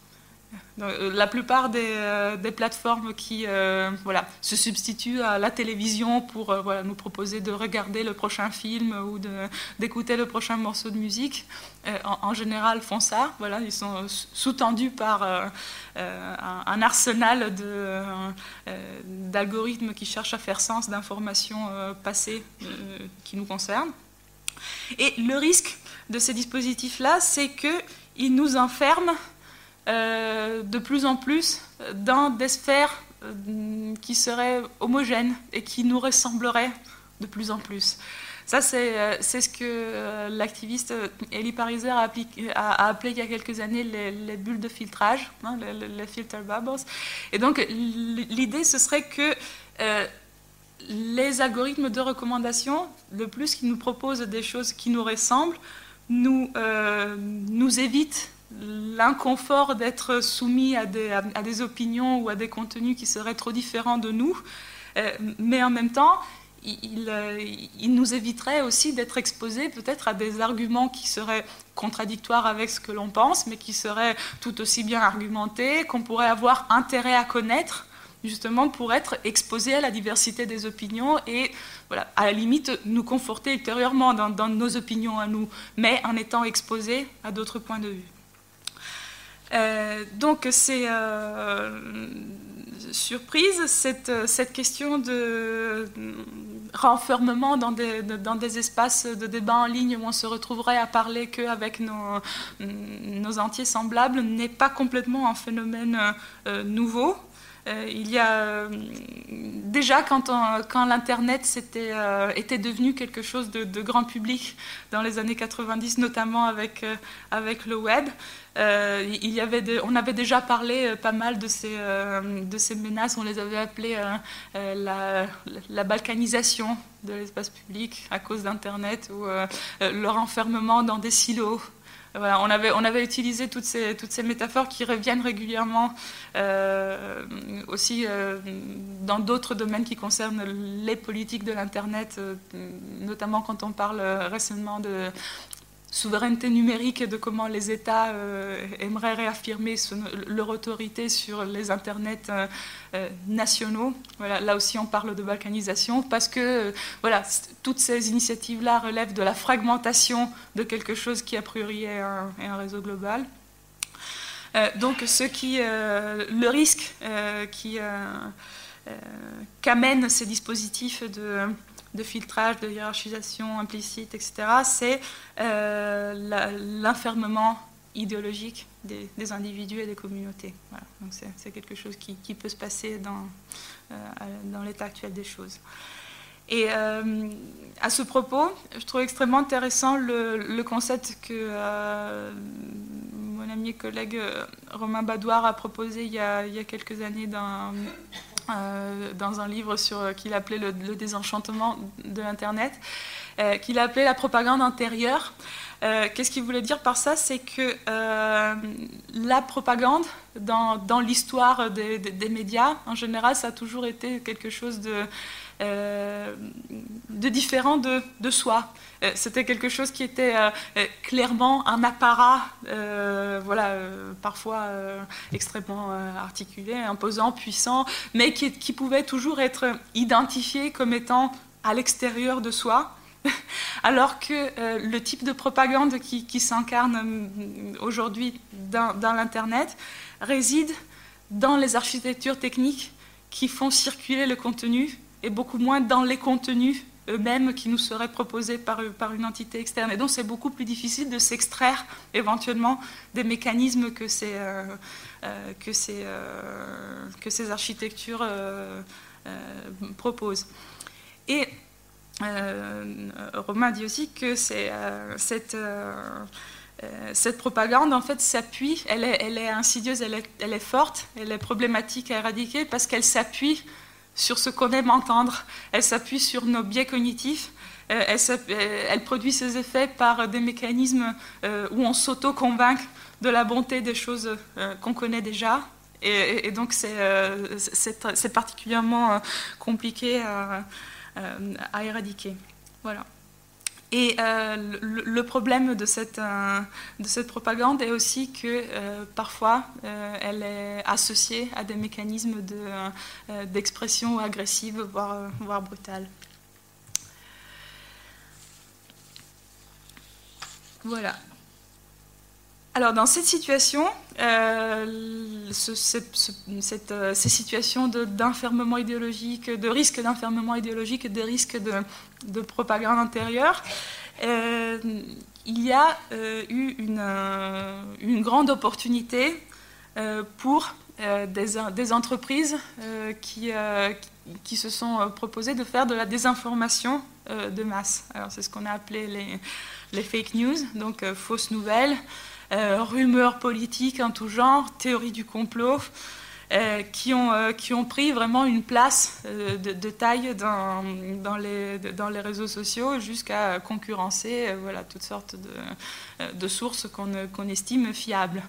A: Euh, la plupart des, euh, plateformes qui euh, voilà, se substituent à la télévision pour voilà, nous proposer de regarder le prochain film ou d'écouter le prochain morceau de musique, en, général font ça. Voilà, ils sont sous-tendus par un, un, arsenal d'algorithmes qui cherchent à faire sens d'informations passées qui nous concernent. Et le risque de ces dispositifs-là, c'est qu'ils nous enferment de plus en plus dans des sphères euh, qui seraient homogènes et qui nous ressembleraient de plus en plus. Ça, c'est euh, ce que l'activiste Elie Pariser a, appelé il y a quelques années les, bulles de filtrage, hein, les, filter bubbles. Et donc, l'idée, ce serait que les algorithmes de recommandation, le plus qu'ils nous proposent des choses qui nous ressemblent, nous, nous évitent l'inconfort d'être soumis à des, opinions ou à des contenus qui seraient trop différents de nous, euh, mais en même temps, euh, il, nous éviterait aussi d'être exposés peut-être à des arguments qui seraient contradictoires avec ce que l'on pense, mais qui seraient tout aussi bien argumentés, qu'on pourrait avoir intérêt à connaître justement pour être exposé à la diversité des opinions et voilà, à la limite nous conforter ultérieurement dans, dans nos opinions à nous, mais en étant exposé à d'autres points de vue. Euh, donc c'est euh, surprise cette, cette, question de renfermement dans des, dans des, espaces de débat en ligne où on se retrouverait à parler qu'avec nos, nos entiers semblables n'est pas complètement un phénomène euh, nouveau. Euh, il y a euh, déjà quand, l'Internet euh, était devenu quelque chose de, grand public dans les années 90, notamment avec, le web, on avait déjà parlé pas mal de ces, menaces, on les avait appelées la, balkanisation de l'espace public à cause d'Internet ou leur enfermement dans des silos on, avait, utilisé toutes ces, toutes ces métaphores qui reviennent régulièrement euh, aussi euh, dans d'autres domaines qui concernent les politiques de l'Internet, euh, notamment quand on parle récemment de souveraineté numérique et de comment les États euh, aimeraient réaffirmer leur autorité sur les internets euh, euh, nationaux. Voilà, là aussi, on parle de balkanisation parce que voilà, toutes ces initiatives-là relèvent de la fragmentation de quelque chose qui, a priori, est un, réseau global. donc, ce qui, le risque qui qu'amènent ces dispositifs de de filtrage, de hiérarchisation implicite, etc., c'est euh, l'enfermement idéologique des, individus et des communautés. C'est quelque chose qui, peut se passer dans, euh, dans l'état actuel des choses. Et euh, à ce propos, je trouve extrêmement intéressant le, concept que mon ami et collègue Romain Badouard a proposé il y a, il y a quelques années dans euh, dans un livre sur, euh, qu'il appelait le, désenchantement de l'Internet, euh, qu'il appelait la propagande intérieure. qu'est-ce qu'il voulait dire par ça? C'est que la propagande, dans, dans l'histoire des, des, médias, en général, ça a toujours été quelque chose de euh, de différent de, soi. Euh, c'était quelque chose qui était euh, clairement un apparat, voilà, parfois extrêmement articulé, imposant, puissant, mais qui, pouvait toujours être identifié comme étant à l'extérieur de soi. Alors que le type de propagande qui, s'incarne aujourd'hui dans, dans l'Internet réside dans les architectures techniques qui font circuler le contenu et beaucoup moins dans les contenus eux-mêmes qui nous seraient proposés par, une entité externe. Et donc c'est beaucoup plus difficile de s'extraire éventuellement des mécanismes que ces, euh, euh, euh, architectures proposent. Et Romain dit aussi que cette propagande, en fait, s'appuie, elle est, insidieuse, elle est, forte, elle est problématique à éradiquer parce qu'elle s'appuie sur ce qu'on aime entendre. Elle s'appuie sur nos biais cognitifs. elle, produit ses effets par des mécanismes où on s'auto-convainc de la bonté des choses qu'on connaît déjà. Et, donc c'est particulièrement compliqué à éradiquer. Voilà. Et euh, le, problème de cette, euh, de cette, propagande est aussi que euh, parfois elle est associée à des mécanismes d'expression agressive, voire, voire brutale. Voilà. Alors dans cette situation, ces situations d'enfermement idéologique, de risque d'enfermement idéologique, de risque de, de propagande intérieure, euh, il y a euh, eu une, euh, grande opportunité pour des, des, entreprises qui, qui, se sont proposées de faire de la désinformation de masse. Alors c'est ce qu'on a appelé les, les, fake news, donc fausses nouvelles, rumeurs politiques en tout genre, théories du complot. Euh, qui, ont, euh, qui ont pris vraiment une place euh, de, taille dans, dans, les, dans les réseaux sociaux jusqu'à concurrencer voilà, toutes sortes de, de sources qu'on estime fiables.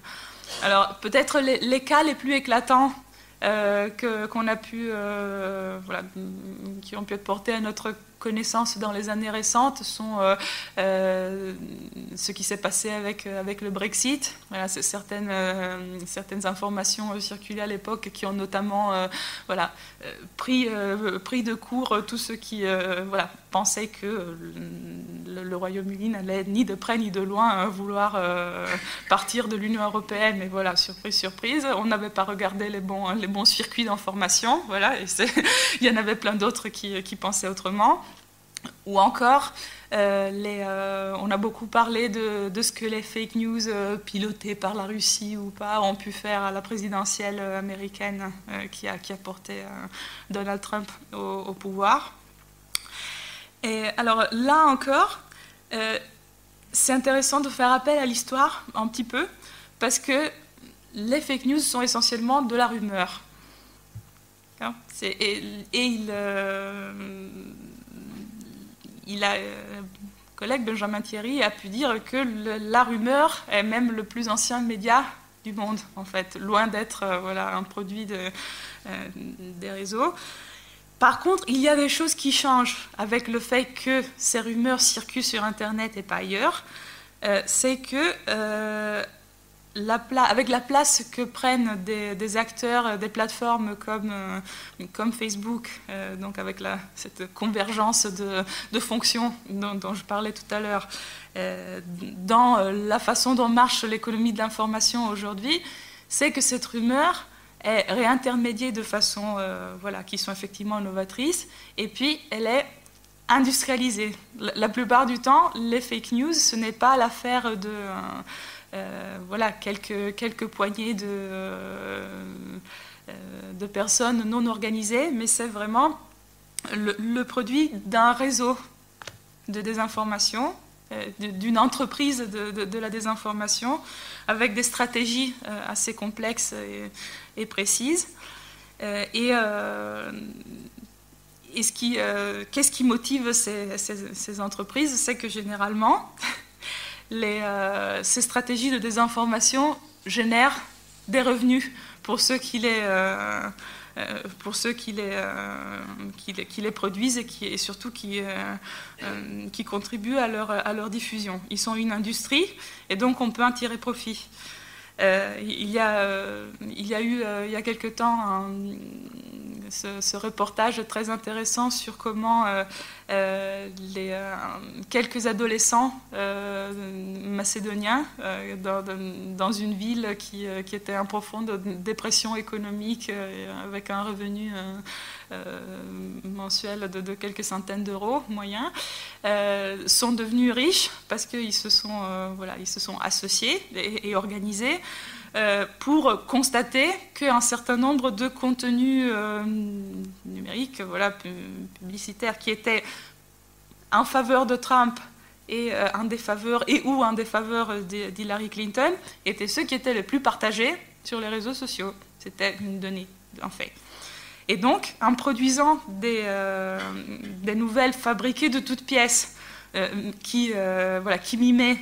A: Alors peut-être les, les, cas les plus éclatants qu'on a pu, voilà, qui ont pu être portés à notre connaissances dans les années récentes sont euh, euh, ce qui s'est passé avec, euh, avec le Brexit. Voilà, certaines, certaines informations circulées à l'époque qui ont notamment voilà, pris, pris de court tous ceux qui voilà, pensaient que le, Royaume-Uni n'allait ni de près ni de loin vouloir partir de l'Union européenne. Mais voilà, surprise, surprise, on n'avait pas regardé les bons, les bons circuits d'information. Voilà, et il y en avait plein d'autres qui, qui pensaient autrement. Ou encore, euh, euh, on a beaucoup parlé de, ce que les fake news euh, pilotées par la Russie ou pas ont pu faire à la présidentielle américaine qui, a, qui, a, porté Donald Trump au, pouvoir. Et alors là encore, c'est intéressant de faire appel à l'histoire un petit peu, parce que les fake news sont essentiellement de la rumeur. Et, et il il euh, collègue Benjamin Thierry a pu dire que la rumeur est même le plus ancien média du monde, en fait, loin d'être euh, voilà, un produit euh, des réseaux. Par contre, il y a des choses qui changent avec le fait que ces rumeurs circulent sur Internet et pas ailleurs. c'est que avec la place que prennent des, acteurs, euh, des plateformes comme, euh, comme Facebook, euh, donc avec cette convergence de, fonctions dont, je parlais tout à l'heure, dans la façon dont marche l'économie de l'information aujourd'hui, c'est que cette rumeur est réintermédiée de façon voilà, qui sont effectivement novatrices, et puis elle est industrialisée. La, plupart du temps, les fake news, ce n'est pas l'affaire de... Euh, voilà, quelques, quelques poignées de, euh, de personnes non organisées, mais c'est vraiment le, produit d'un réseau de désinformation, euh, d'une entreprise de, la désinformation, avec des stratégies assez complexes et, précises. et, ce qui, qu'est-ce qui motive ces, ces entreprises? C'est que généralement, euh, ces stratégies de désinformation génèrent des revenus pour ceux qui les, euh, euh, pour ceux qui les, qui les, produisent et, qui, et surtout qui, qui contribuent à leur, à leur diffusion. Ils sont une industrie et donc on peut en tirer profit. il, y a, il y a eu il y a quelque temps ce, reportage très intéressant sur comment les, euh, quelques adolescents macédoniens dans, une ville qui, était en profonde dépression économique avec un revenu mensuel de, quelques centaines d'euros moyens, sont devenus riches parce qu'ils se, sont, voilà, se sont associés et organisés. euh, pour constater qu'un certain nombre de contenus euh, numériques, voilà, publicitaires, qui étaient en faveur de Trump et euh, en défaveur et ou en défaveur d'Hillary Clinton étaient ceux qui étaient les plus partagés sur les réseaux sociaux. C'était une donnée, en fait. Et donc, en produisant des, nouvelles fabriquées de toutes pièces qui, voilà, qui mimaient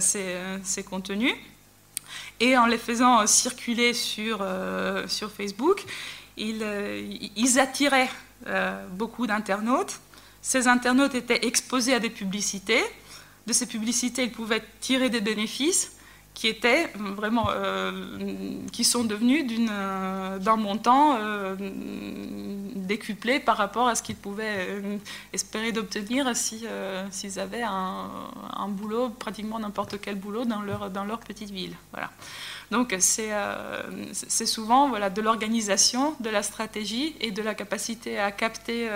A: ces, contenus, et en les faisant circuler sur, sur Facebook, ils, ils attiraient beaucoup d'internautes. Ces internautes étaient exposés à des publicités. De ces publicités, ils pouvaient tirer des bénéfices qui étaient vraiment, euh, qui sont devenus euh, d'un montant euh, décuplé par rapport à ce qu'ils pouvaient espérer d'obtenir s'ils avaient un, boulot, pratiquement n'importe quel boulot dans leur, dans leur petite ville. Voilà. Donc c'est souvent voilà, de l'organisation, de la stratégie et de la capacité à capter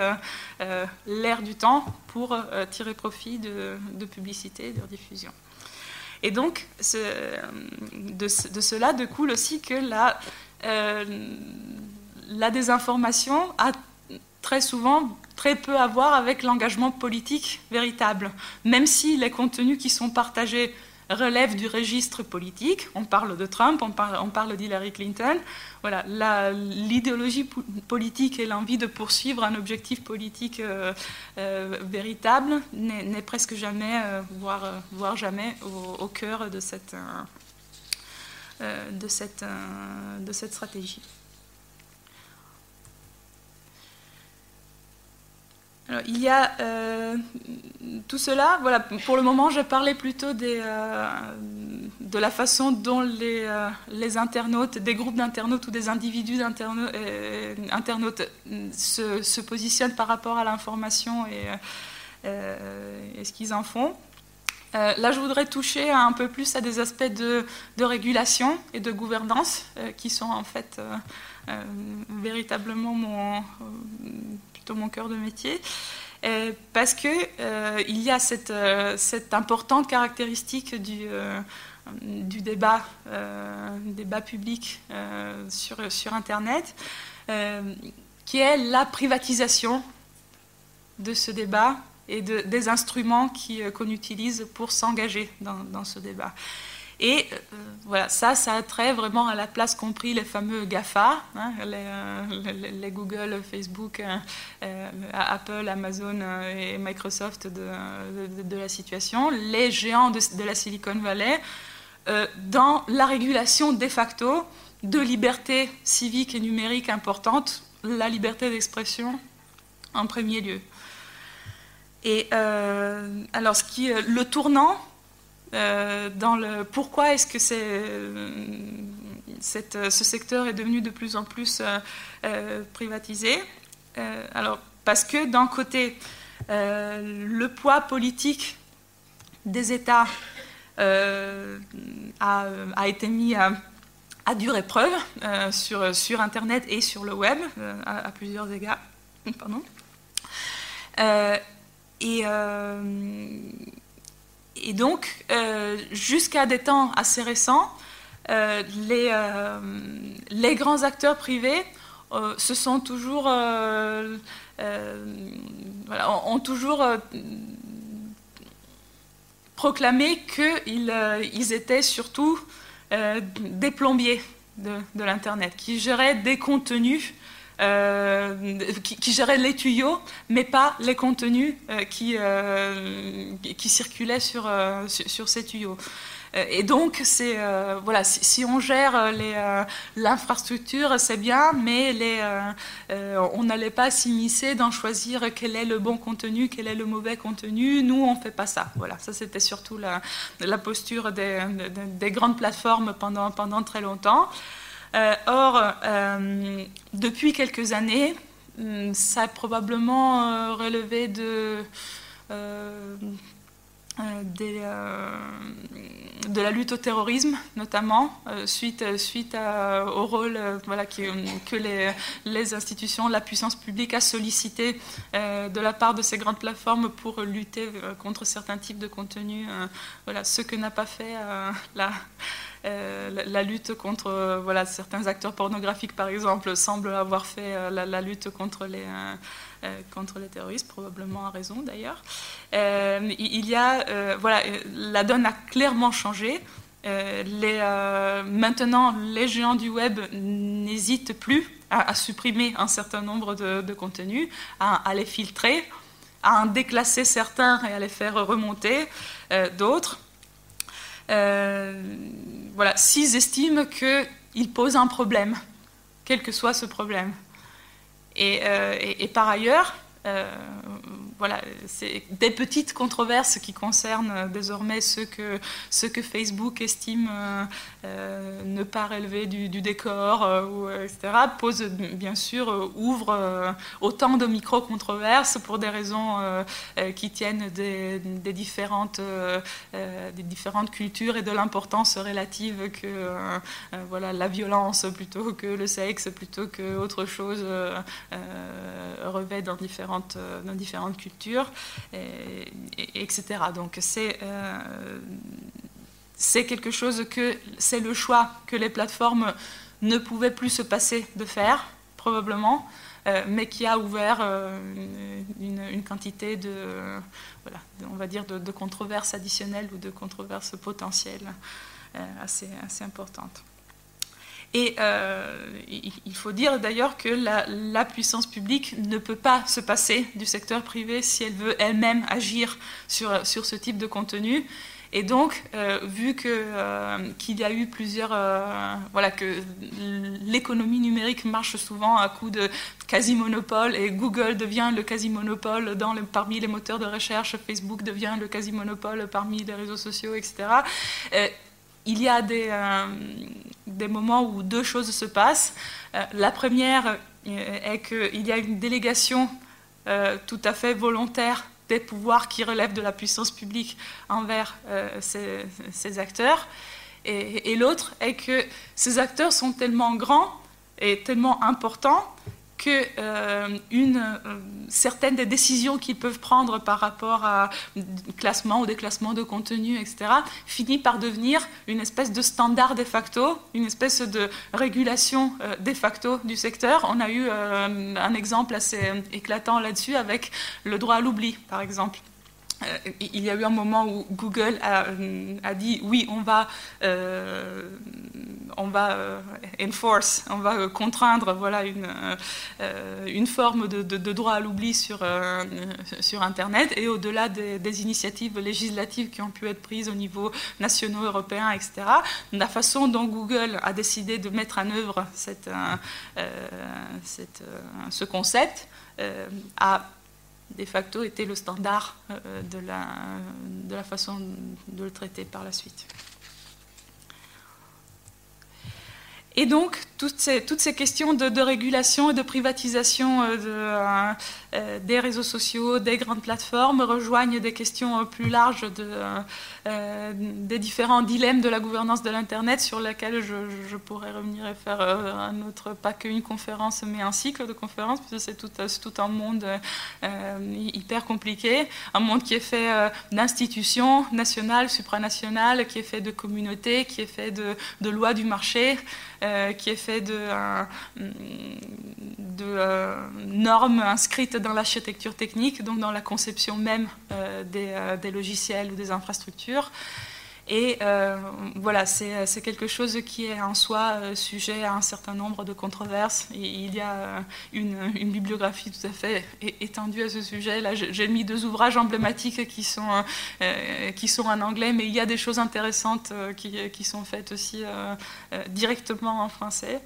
A: l'air du temps pour tirer profit de, de publicité et de diffusion. Et donc, de, cela découle aussi que la, euh, la désinformation a très souvent très peu à voir avec l'engagement politique véritable, même si les contenus qui sont partagés relève du registre politique. On parle de Trump, on parle, on parle d'Hillary Clinton. Voilà, l'idéologie politique et l'envie de poursuivre un objectif politique euh, euh, véritable n'est presque jamais, euh, voire, jamais, au, cœur de cette, de de cette stratégie. Il y a euh, tout cela. Voilà, pour le moment, je parlais plutôt des, euh, de la façon dont les, euh, les internautes, des groupes d'internautes ou des individus d'internautes se, se, positionnent par rapport à l'information et, et, ce qu'ils en font. là, je voudrais toucher un peu plus à des aspects de, de régulation et de gouvernance qui sont en fait véritablement mon mon cœur de métier. Euh, parce qu'il euh, il y a cette, euh, importante caractéristique du, du débat, débat public sur, sur Internet, qui est la privatisation de ce débat et de, des instruments qu'on utilise pour s'engager dans, dans, ce débat. Et euh, voilà, ça, ça a trait vraiment à la place compris les fameux GAFA, hein, euh, les, Google, Facebook, euh, Apple, Amazon et Microsoft de, la situation, les géants de, la Silicon Valley, dans la régulation de facto de liberté civique et numérique importante, la liberté d'expression en premier lieu. Et alors, ce qui, le tournant, euh, dans le pourquoi est-ce que euh, ce secteur est devenu de plus en plus euh, privatisé? alors, parce que d'un côté, le poids politique des États a, été mis à, dure épreuve sur, sur, Internet et sur le web, à, plusieurs égards. Pardon. et et donc, euh, jusqu'à des temps assez récents, euh, les, euh, les, grands acteurs privés se sont toujours, ont, toujours proclamé qu'ils ils étaient surtout des plombiers de l'Internet, qui géraient des contenus euh, qui, gérait les tuyaux, mais pas les contenus euh, qui, euh, qui circulaient sur, sur, ces tuyaux. Et donc, c'est voilà, si, on gère l'infrastructure, c'est bien, mais les, on n'allait pas s'immiscer d'en choisir quel est le bon contenu, quel est le mauvais contenu. Nous, on fait pas ça. Voilà, ça c'était surtout la, la posture des, des, grandes plateformes pendant, pendant très longtemps. Euh, or, euh, depuis quelques années, hum, ça a probablement euh, relevé de, de la lutte au terrorisme, notamment, suite, suite au rôle voilà, que les, les, institutions, la puissance publique a sollicité de la part de ces grandes plateformes pour lutter contre certains types de contenus. voilà, ce que n'a pas fait la euh, la, lutte contre euh, voilà, certains acteurs pornographiques, par exemple, semble avoir fait euh, la, lutte contre les, contre les terroristes, probablement à raison d'ailleurs. il y a, voilà, la donne a clairement changé. maintenant, les géants du web n'hésitent plus à, supprimer un certain nombre de, contenus, à, les filtrer, à en déclasser certains et à les faire remonter d'autres. Voilà, s'ils estiment qu'ils posent un problème, quel que soit ce problème. et par ailleurs, euh, voilà, c'est des petites controverses qui concernent euh, désormais ce que, ce que Facebook estime euh, ne pas relever du, décor, etc., pose bien sûr, ouvre autant de micro-controverses pour des raisons qui tiennent des, différentes, des différentes cultures et de l'importance relative que voilà, la violence plutôt que le sexe, plutôt que autre chose revêt dans différents euh, dans différentes cultures, etc. Donc c'est euh, c'est quelque chose que c'est le choix que les plateformes ne pouvaient plus se passer de faire, probablement, euh, mais qui a ouvert une, quantité de, voilà, on va dire, de, controverses additionnelles ou de controverses potentielles assez, assez importantes. Et euh, il faut dire d'ailleurs que la, puissance publique ne peut pas se passer du secteur privé si elle veut elle-même agir sur, sur ce type de contenu. Et donc, euh, vu euh, qu'il y a eu plusieurs, voilà, que l'économie numérique marche souvent à coup de quasi-monopole et Google devient le quasi-monopole dans parmi les moteurs de recherche, Facebook devient le quasi-monopole parmi les réseaux sociaux, etc il y a des, euh, des, moments où deux choses se passent. Euh, la première euh, est qu'il y a une délégation tout à fait volontaire des pouvoirs qui relèvent de la puissance publique envers ces, acteurs. Et l'autre est que ces acteurs sont tellement grands et tellement importants que euh, euh, certaines des décisions qu'ils peuvent prendre par rapport à classement ou déclassement de contenu, etc., finit par devenir une espèce de standard de facto, une espèce de régulation euh, de facto du secteur. On a eu un exemple assez éclatant là-dessus avec le droit à l'oubli, par exemple. Euh, il y a eu un moment où Google a, a dit oui, on va, euh, on va euh, enforce, on va contraindre voilà, une, une forme de, de, droit à l'oubli sur, sur Internet et au-delà des, des, initiatives législatives qui ont pu être prises au niveau national, européen, etc. La façon dont Google a décidé de mettre en œuvre cette, cette, ce concept a de facto était le standard euh, de la, de la façon de le traiter par la suite. Et donc, toutes ces, questions de, régulation et de privatisation euh, euh, euh, des réseaux sociaux, des grandes plateformes, rejoignent des questions plus larges de, des différents dilemmes de la gouvernance de l'Internet sur lesquels je, pourrais revenir et faire un autre, pas qu'une conférence, mais un cycle de conférences, puisque c'est tout, un monde hyper compliqué, un monde qui est fait d'institutions nationales, supranationales, qui est fait de communautés, qui est fait de lois du marché. Euh, qui est fait de, euh, euh, normes inscrites dans l'architecture technique, donc dans la conception même des, des, logiciels ou des infrastructures. Et voilà, c'est quelque chose qui est en soi sujet à un certain nombre de controverses. Il y a une, bibliographie tout à fait étendue à ce sujet. Là, j'ai mis deux ouvrages emblématiques qui sont, qui sont en anglais, mais il y a des choses intéressantes qui sont faites aussi directement en français.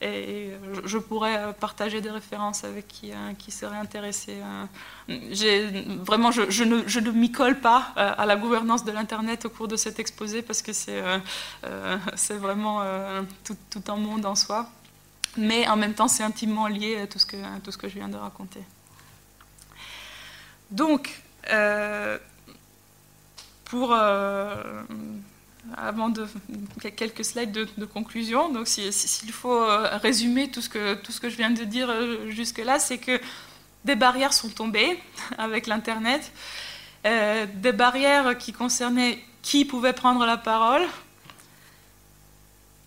A: Et je pourrais partager des références avec qui, qui seraient intéressés. Vraiment, je, ne, m'y colle pas à la gouvernance de l'Internet au cours de cet exposé parce que c'est vraiment tout, un monde en soi. Mais en même temps, c'est intimement lié à tout ce que je viens de raconter. Donc, pour avant de quelques slides de, conclusion. Donc, s'il faut euh, résumer tout ce, que, tout ce que je viens de dire euh, jusque-là, c'est que des barrières sont tombées avec l'Internet, euh, des barrières qui concernaient qui pouvait prendre la parole,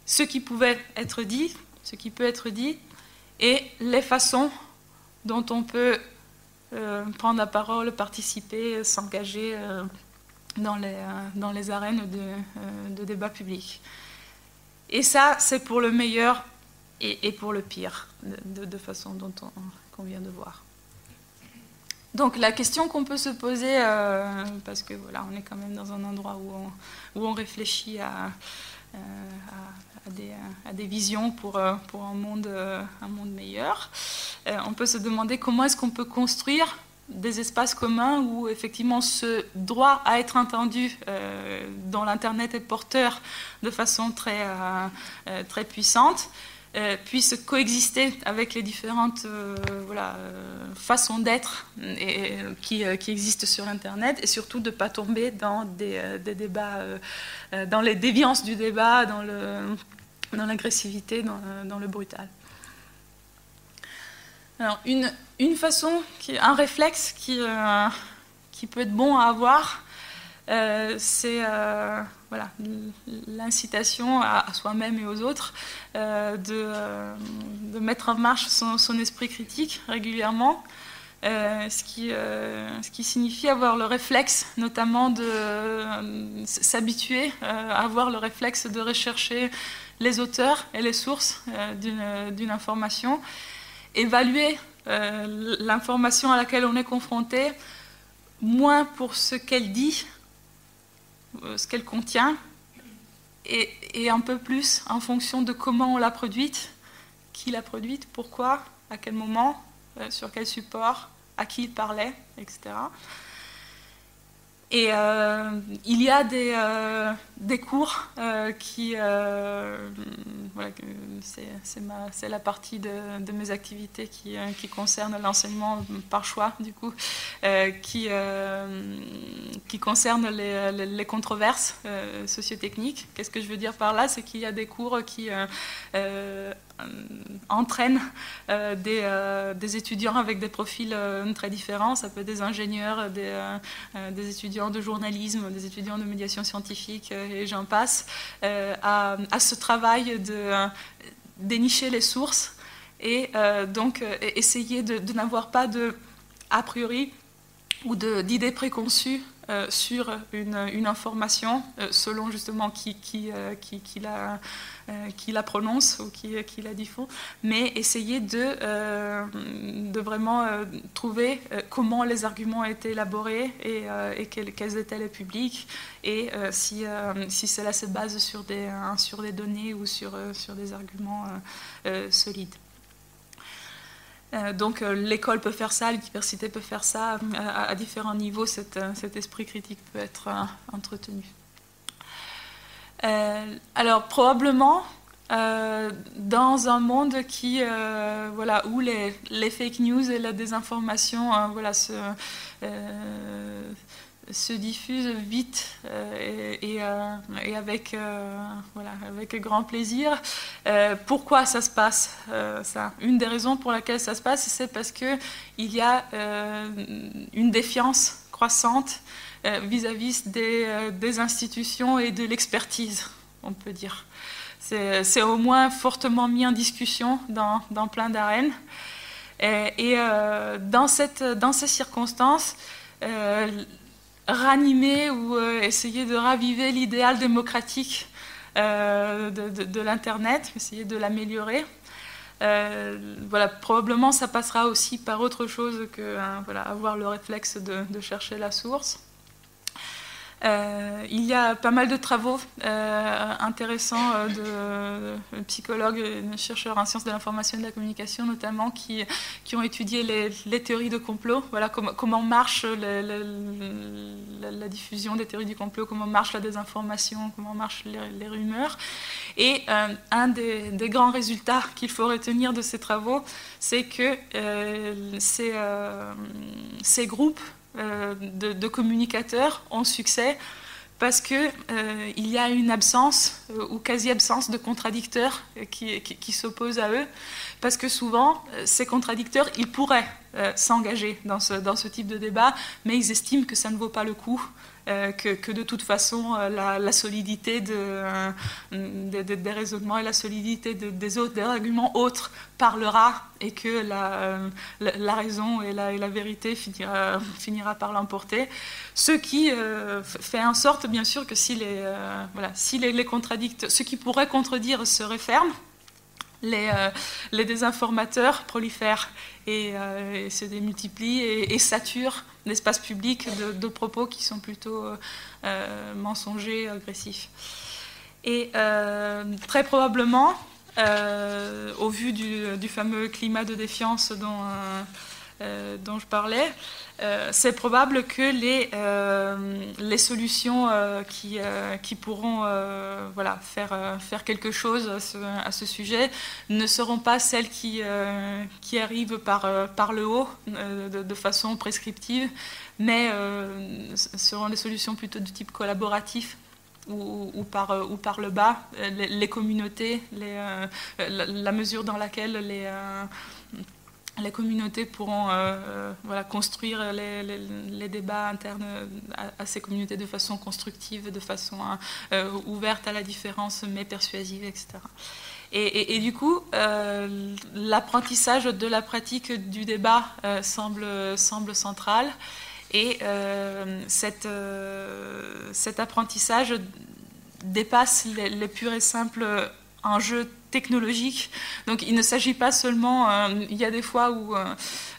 A: ce qui pouvait être dit, ce qui peut être dit, et les façons dont on peut prendre la parole, participer, s'engager dans les, dans les arènes de, de débat public. Et ça, c'est pour le meilleur et, pour le pire, de, façon dont on, vient de voir. Donc la question qu'on peut se poser, euh, parce que voilà, on est quand même dans un endroit où on, où on réfléchit à, euh, à, des, à, des, visions pour, euh, pour un, monde, un monde meilleur, on peut se demander comment est-ce qu'on peut construire des espaces communs où effectivement ce droit à être entendu dont l'Internet est porteur de façon très, très puissante euh, puissent coexister avec les différentes euh, voilà, euh, façons d'être qui, qui, existent sur Internet et surtout de ne pas tomber dans des, des débats, dans les déviances du débat, dans l'agressivité, dans, dans, dans, le brutal. Alors, une, une façon, un réflexe qui, qui peut être bon à avoir, c'est voilà, l'incitation à, soi-même et aux autres euh, euh, de, mettre en marche son, esprit critique régulièrement, euh, ce, qui, ce qui signifie avoir le réflexe notamment de s'habituer à avoir le réflexe de rechercher les auteurs et les sources d'une information, évaluer l'information à laquelle on est confronté, moins pour ce qu'elle dit, euh, ce qu'elle contient, et, un peu plus en fonction de comment on l'a produite, qui l'a produite, pourquoi, à quel moment, euh, sur quel support, à qui il parlait, etc. Et euh, il y a des, euh, des cours euh, qui. voilà, c'est la partie de, mes activités qui, qui concerne l'enseignement par choix, du coup, qui, qui concerne les, les, controverses sociotechniques. Qu'est-ce que je veux dire par là? C'est qu'il y a des cours qui entraîne euh, des, euh, des, étudiants avec des profils très différents. Ça peut être des ingénieurs, des, étudiants de journalisme, des étudiants de médiation scientifique, et j'en passe, à, à, ce travail de dénicher les sources et donc essayer de, de n'avoir pas de a priori ou d'idées préconçues euh, sur une, information euh, selon justement qui, qui, euh, qui, la, qui, prononce ou qui, qui la diffuse, mais essayer de, vraiment trouver comment les arguments ont été élaborés et, quels, étaient les publics et si, cela se base sur des, des données ou sur des arguments solides. Euh, donc euh, l'école peut faire ça, l'université peut faire ça, euh, à, différents niveaux cet, esprit critique peut être entretenu. alors probablement dans un monde qui, voilà, où les, fake news et la désinformation voilà, se, se diffuse vite euh, et, euh, et, avec, euh, voilà, avec grand plaisir. pourquoi ça se passe ça? Une des raisons pour laquelle ça se passe, c'est parce qu'il y a une défiance croissante vis-à-vis des, des, institutions et de l'expertise, on peut dire. C'est au moins fortement mis en discussion dans, dans plein d'arènes. Et, et dans, cette, dans ces circonstances, ranimer ou euh, essayer de raviver l'idéal démocratique euh, de, l'Internet, essayer de l'améliorer. Euh, voilà, probablement ça passera aussi par autre chose que hein, voilà, avoir le réflexe de, chercher la source. Euh, il y a pas mal de travaux euh, intéressants euh, de, psychologues de chercheurs en sciences de l'information et de la communication notamment qui, qui ont étudié les, théories de complot, voilà comment marche la, diffusion des théories du complot, comment marche la désinformation, comment marchent les, rumeurs. Et un des, grands résultats qu'il faut retenir de ces travaux, c'est que ces, ces groupes euh, de, communicateurs ont succès parce qu'il euh, y a une absence euh, ou quasi-absence de contradicteurs qui, qui, s'opposent à eux, parce que souvent, ces contradicteurs, ils pourraient s'engager dans ce, dans ce, type de débat, mais ils estiment que ça ne vaut pas le coup que, de toute façon la, solidité de, des raisonnements et la solidité des, arguments autres parlera et que la, raison et la, vérité finira, finira par l'emporter. Ce qui fait en sorte, bien sûr, que si les, voilà, si les, les ce qui pourrait contredire se referme, les, euh, les désinformateurs prolifèrent et, euh, se démultiplient et, saturent l'espace public de, propos qui sont plutôt euh, mensongers, agressifs. Et très probablement, au vu du, fameux climat de défiance dont, dont je parlais, euh, c'est probable que les, euh, les solutions euh, qui, qui pourront voilà, faire, faire quelque chose à ce, sujet ne seront pas celles qui, qui arrivent par, par le haut, de, façon prescriptive, mais seront des solutions plutôt de type collaboratif. Ou, par, ou par le bas, les, communautés, la, mesure dans laquelle les, les communautés pourront euh, euh, construire les, débats internes à, ces communautés de façon constructive, de façon euh, ouverte à la différence, mais persuasive, etc. Et, du coup, l'apprentissage de la pratique du débat semble, central. Et cet apprentissage dépasse les purs et simples enjeux technologique. Donc il ne s'agit pas seulement, euh, il y a des fois où euh,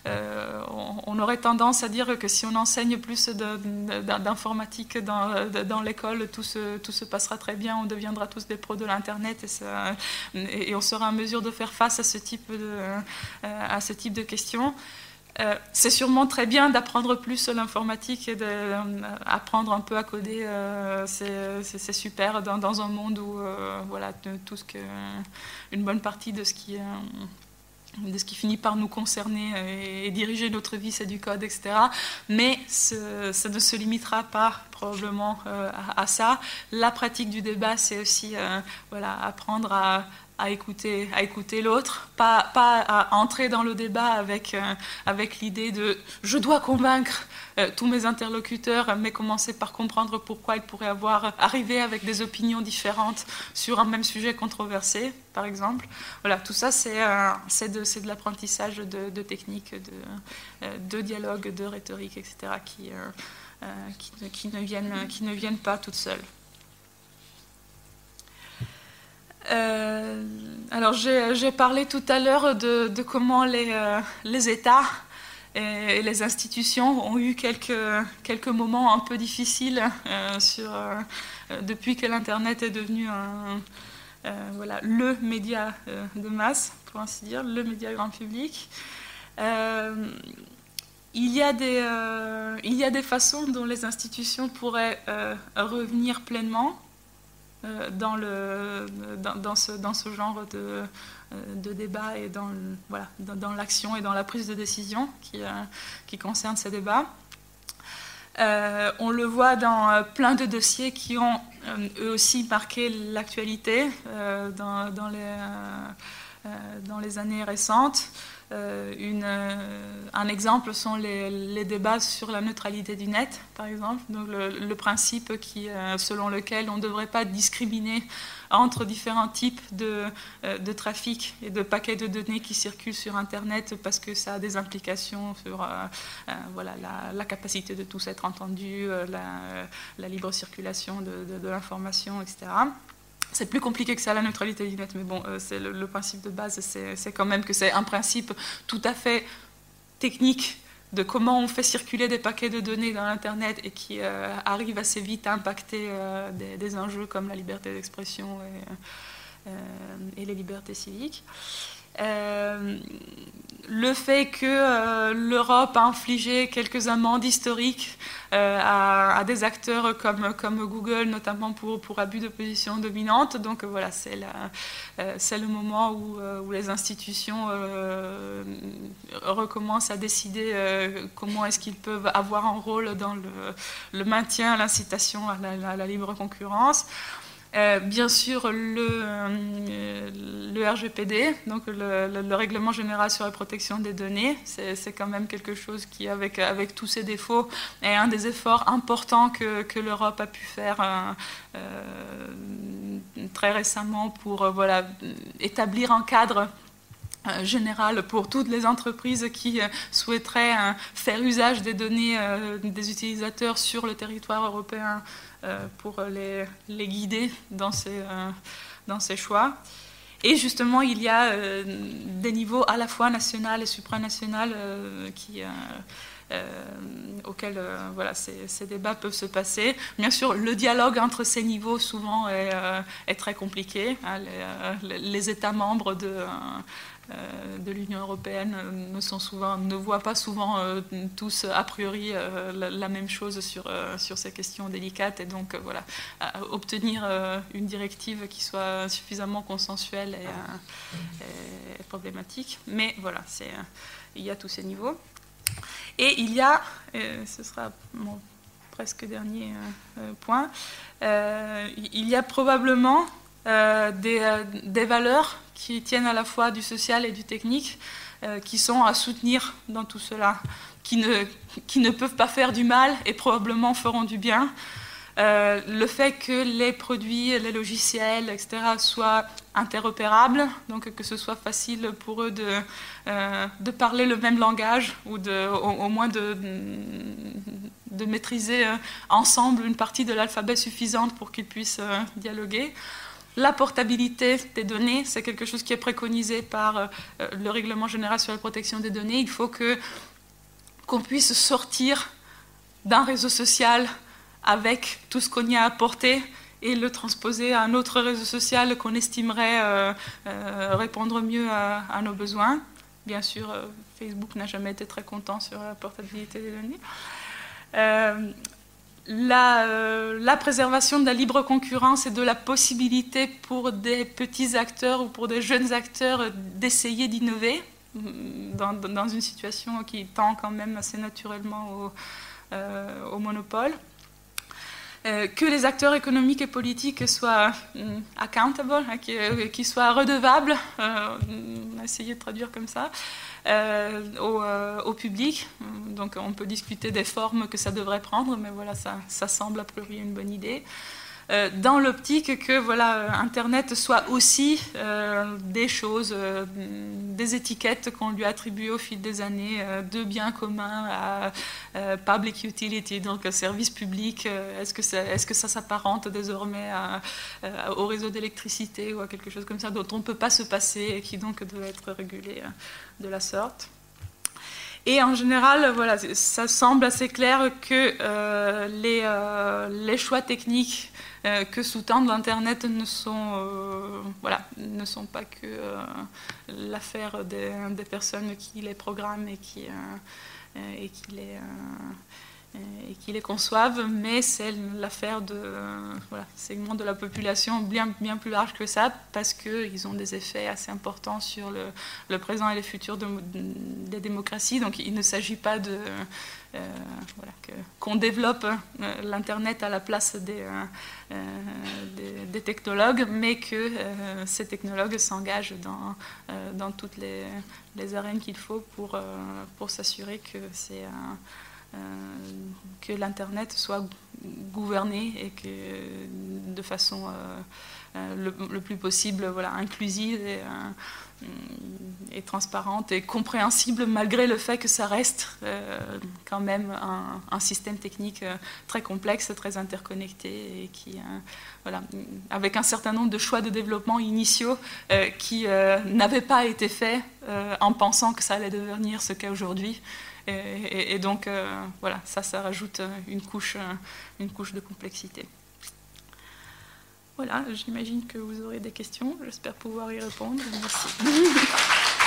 A: euh, on, aurait tendance à dire que si on enseigne plus d'informatique dans, l'école, tout se, passera très bien, on deviendra tous des pros de l'Internet et, on sera en mesure de faire face à ce type de questions. Euh, c'est sûrement très bien d'apprendre plus l'informatique et d'apprendre un peu à coder. Euh, c'est super dans, un monde où voilà, tout ce que, une bonne partie de ce qui, de ce qui finit par nous concerner et, diriger notre vie, c'est du code, etc. Mais ça ne se limitera pas probablement euh, à, ça. La pratique du débat, c'est aussi voilà, apprendre à à écouter, à écouter l'autre, pas, pas à entrer dans le débat avec, euh, avec l'idée de je dois convaincre euh, tous mes interlocuteurs, mais commencer par comprendre pourquoi ils pourraient avoir arrivé avec des opinions différentes sur un même sujet controversé, par exemple. Voilà, tout ça, c'est euh, de, de l'apprentissage de, de, techniques, de, de dialogue, de rhétorique, etc., qui, qui, qui, ne viennent, qui ne viennent pas toutes seules. Euh, alors j'ai parlé tout à l'heure de, comment les, euh, États et, les institutions ont eu quelques, quelques moments un peu difficiles euh, depuis que l'Internet est devenu le média de masse, pour ainsi dire, le média grand public. il y, a des, il y a des façons dont les institutions pourraient revenir pleinement dans, le, dans, ce, genre de, euh, de débat et dans, l'action et dans la prise de décision qui, euh, concerne ces débats. on le voit dans plein de dossiers qui ont eux aussi marqué l'actualité dans les années récentes. Euh, euh, un exemple sont les, débats sur la neutralité du net, par exemple. Donc le, principe qui, euh, selon lequel on ne devrait pas discriminer entre différents types de, trafic et de paquets de données qui circulent sur Internet parce que ça a des implications sur voilà, la, capacité de tous être entendus, la, libre circulation de l'information, etc. C'est plus compliqué que ça, la neutralité du net, mais bon, euh, c'est le, principe de base, c'est quand même que c'est un principe tout à fait technique de comment on fait circuler des paquets de données dans l'Internet et qui euh, arrive assez vite à impacter euh, des, enjeux comme la liberté d'expression et, les libertés civiques. Le fait que l'Europe a infligé quelques amendes historiques euh, à, des acteurs comme, Google, notamment pour, pour abus de position dominante. Donc voilà, c'est euh, le moment où, euh, les institutions recommencent à décider comment est-ce qu'ils peuvent avoir un rôle dans le maintien, l'incitation à, la libre concurrence. Bien sûr, le, le RGPD, donc le, règlement général sur la protection des données, c'est quand même quelque chose qui, avec, tous ses défauts, est un des efforts importants que, l'Europe a pu faire euh, euh, très récemment pour établir un cadre général pour toutes les entreprises qui souhaiteraient faire usage des données des utilisateurs sur le territoire européen pour les, les guider dans ces, dans ces choix. Et justement, il y a euh, des niveaux à la fois national et supranational euh, euh, auxquels voilà, ces, ces, débats peuvent se passer. Bien sûr, le dialogue entre ces niveaux souvent est, très compliqué. Hein. les, les, États membres de euh, de l'Union européenne souvent, ne voient pas souvent euh, tous a priori euh, la, même chose sur, ces questions délicates. Et donc, voilà, obtenir une directive qui soit suffisamment consensuelle est, problématique. Mais voilà, il y a tous ces niveaux. Et il y a, ce sera mon presque dernier point, il y a probablement des valeurs qui tiennent à la fois du social et du technique, euh, qui sont à soutenir dans tout cela, qui ne, qui ne peuvent pas faire du mal et probablement feront du bien. Euh, le fait que les produits, les logiciels, etc., soient interopérables, donc que ce soit facile pour eux de, euh, de parler le même langage ou de, au, moins de, de maîtriser ensemble une partie de l'alphabet suffisante pour qu'ils puissent dialoguer. La portabilité des données, c'est quelque chose qui est préconisé par euh, le règlement général sur la protection des données. Il faut que qu'on puisse sortir d'un réseau social avec tout ce qu'on y a apporté et le transposer à un autre réseau social qu'on estimerait euh, euh, répondre mieux à, nos besoins. Bien sûr, Facebook n'a jamais été très content sur la portabilité des données la, euh, la, préservation de la libre concurrence et de la possibilité pour des petits acteurs ou pour des jeunes acteurs d'essayer d'innover mm, dans, une situation qui tend quand même assez naturellement au, euh, monopole. Euh, que les acteurs économiques et politiques soient mm, accountable, hein, qu'ils soient redevables, on a essayé de traduire comme ça, euh, euh, au, public. Donc on peut discuter des formes que ça devrait prendre, mais voilà, ça, ça semble a priori une bonne idée. Euh, dans l'optique que voilà, Internet soit aussi euh, des choses, euh, des étiquettes qu'on lui attribue au fil des années, de biens communs à public utility, donc service public. Est-ce que, ça, s'apparente désormais au réseau d'électricité ou à quelque chose comme ça dont on ne peut pas se passer et qui donc doit être régulé de la sorte et en général, voilà, ça semble assez clair que les, choix techniques euh, que sous-tendent l'Internet ne sont, euh, voilà, ne sont pas que euh, l'affaire des, personnes qui les programment et qui, et qui les et qui les conçoivent, mais c'est l'affaire de voilà, segments de la population bien, bien plus large que ça, parce qu'ils ont des effets assez importants sur le, le présent et le futur de, des démocraties. Donc il ne s'agit pas de, voilà, qu'on développe euh, l'Internet à la place des, euh, des, technologues, mais que ces technologues s'engagent dans, dans toutes les, les arènes qu'il faut pour, pour s'assurer que c'est que l'Internet soit gouverné et que de façon le, le, plus possible voilà, inclusive et, et transparente et compréhensible malgré le fait que ça reste euh, quand même un, système technique euh, très complexe, très interconnecté et euh, avec un certain nombre de choix de développement initiaux qui n'avaient pas été faits en pensant que ça allait devenir ce qu'est aujourd'hui. Et, et, donc, voilà, ça, ça rajoute une couche, une couche de complexité. Voilà, j'imagine que vous aurez des questions. J'espère pouvoir y répondre. Merci.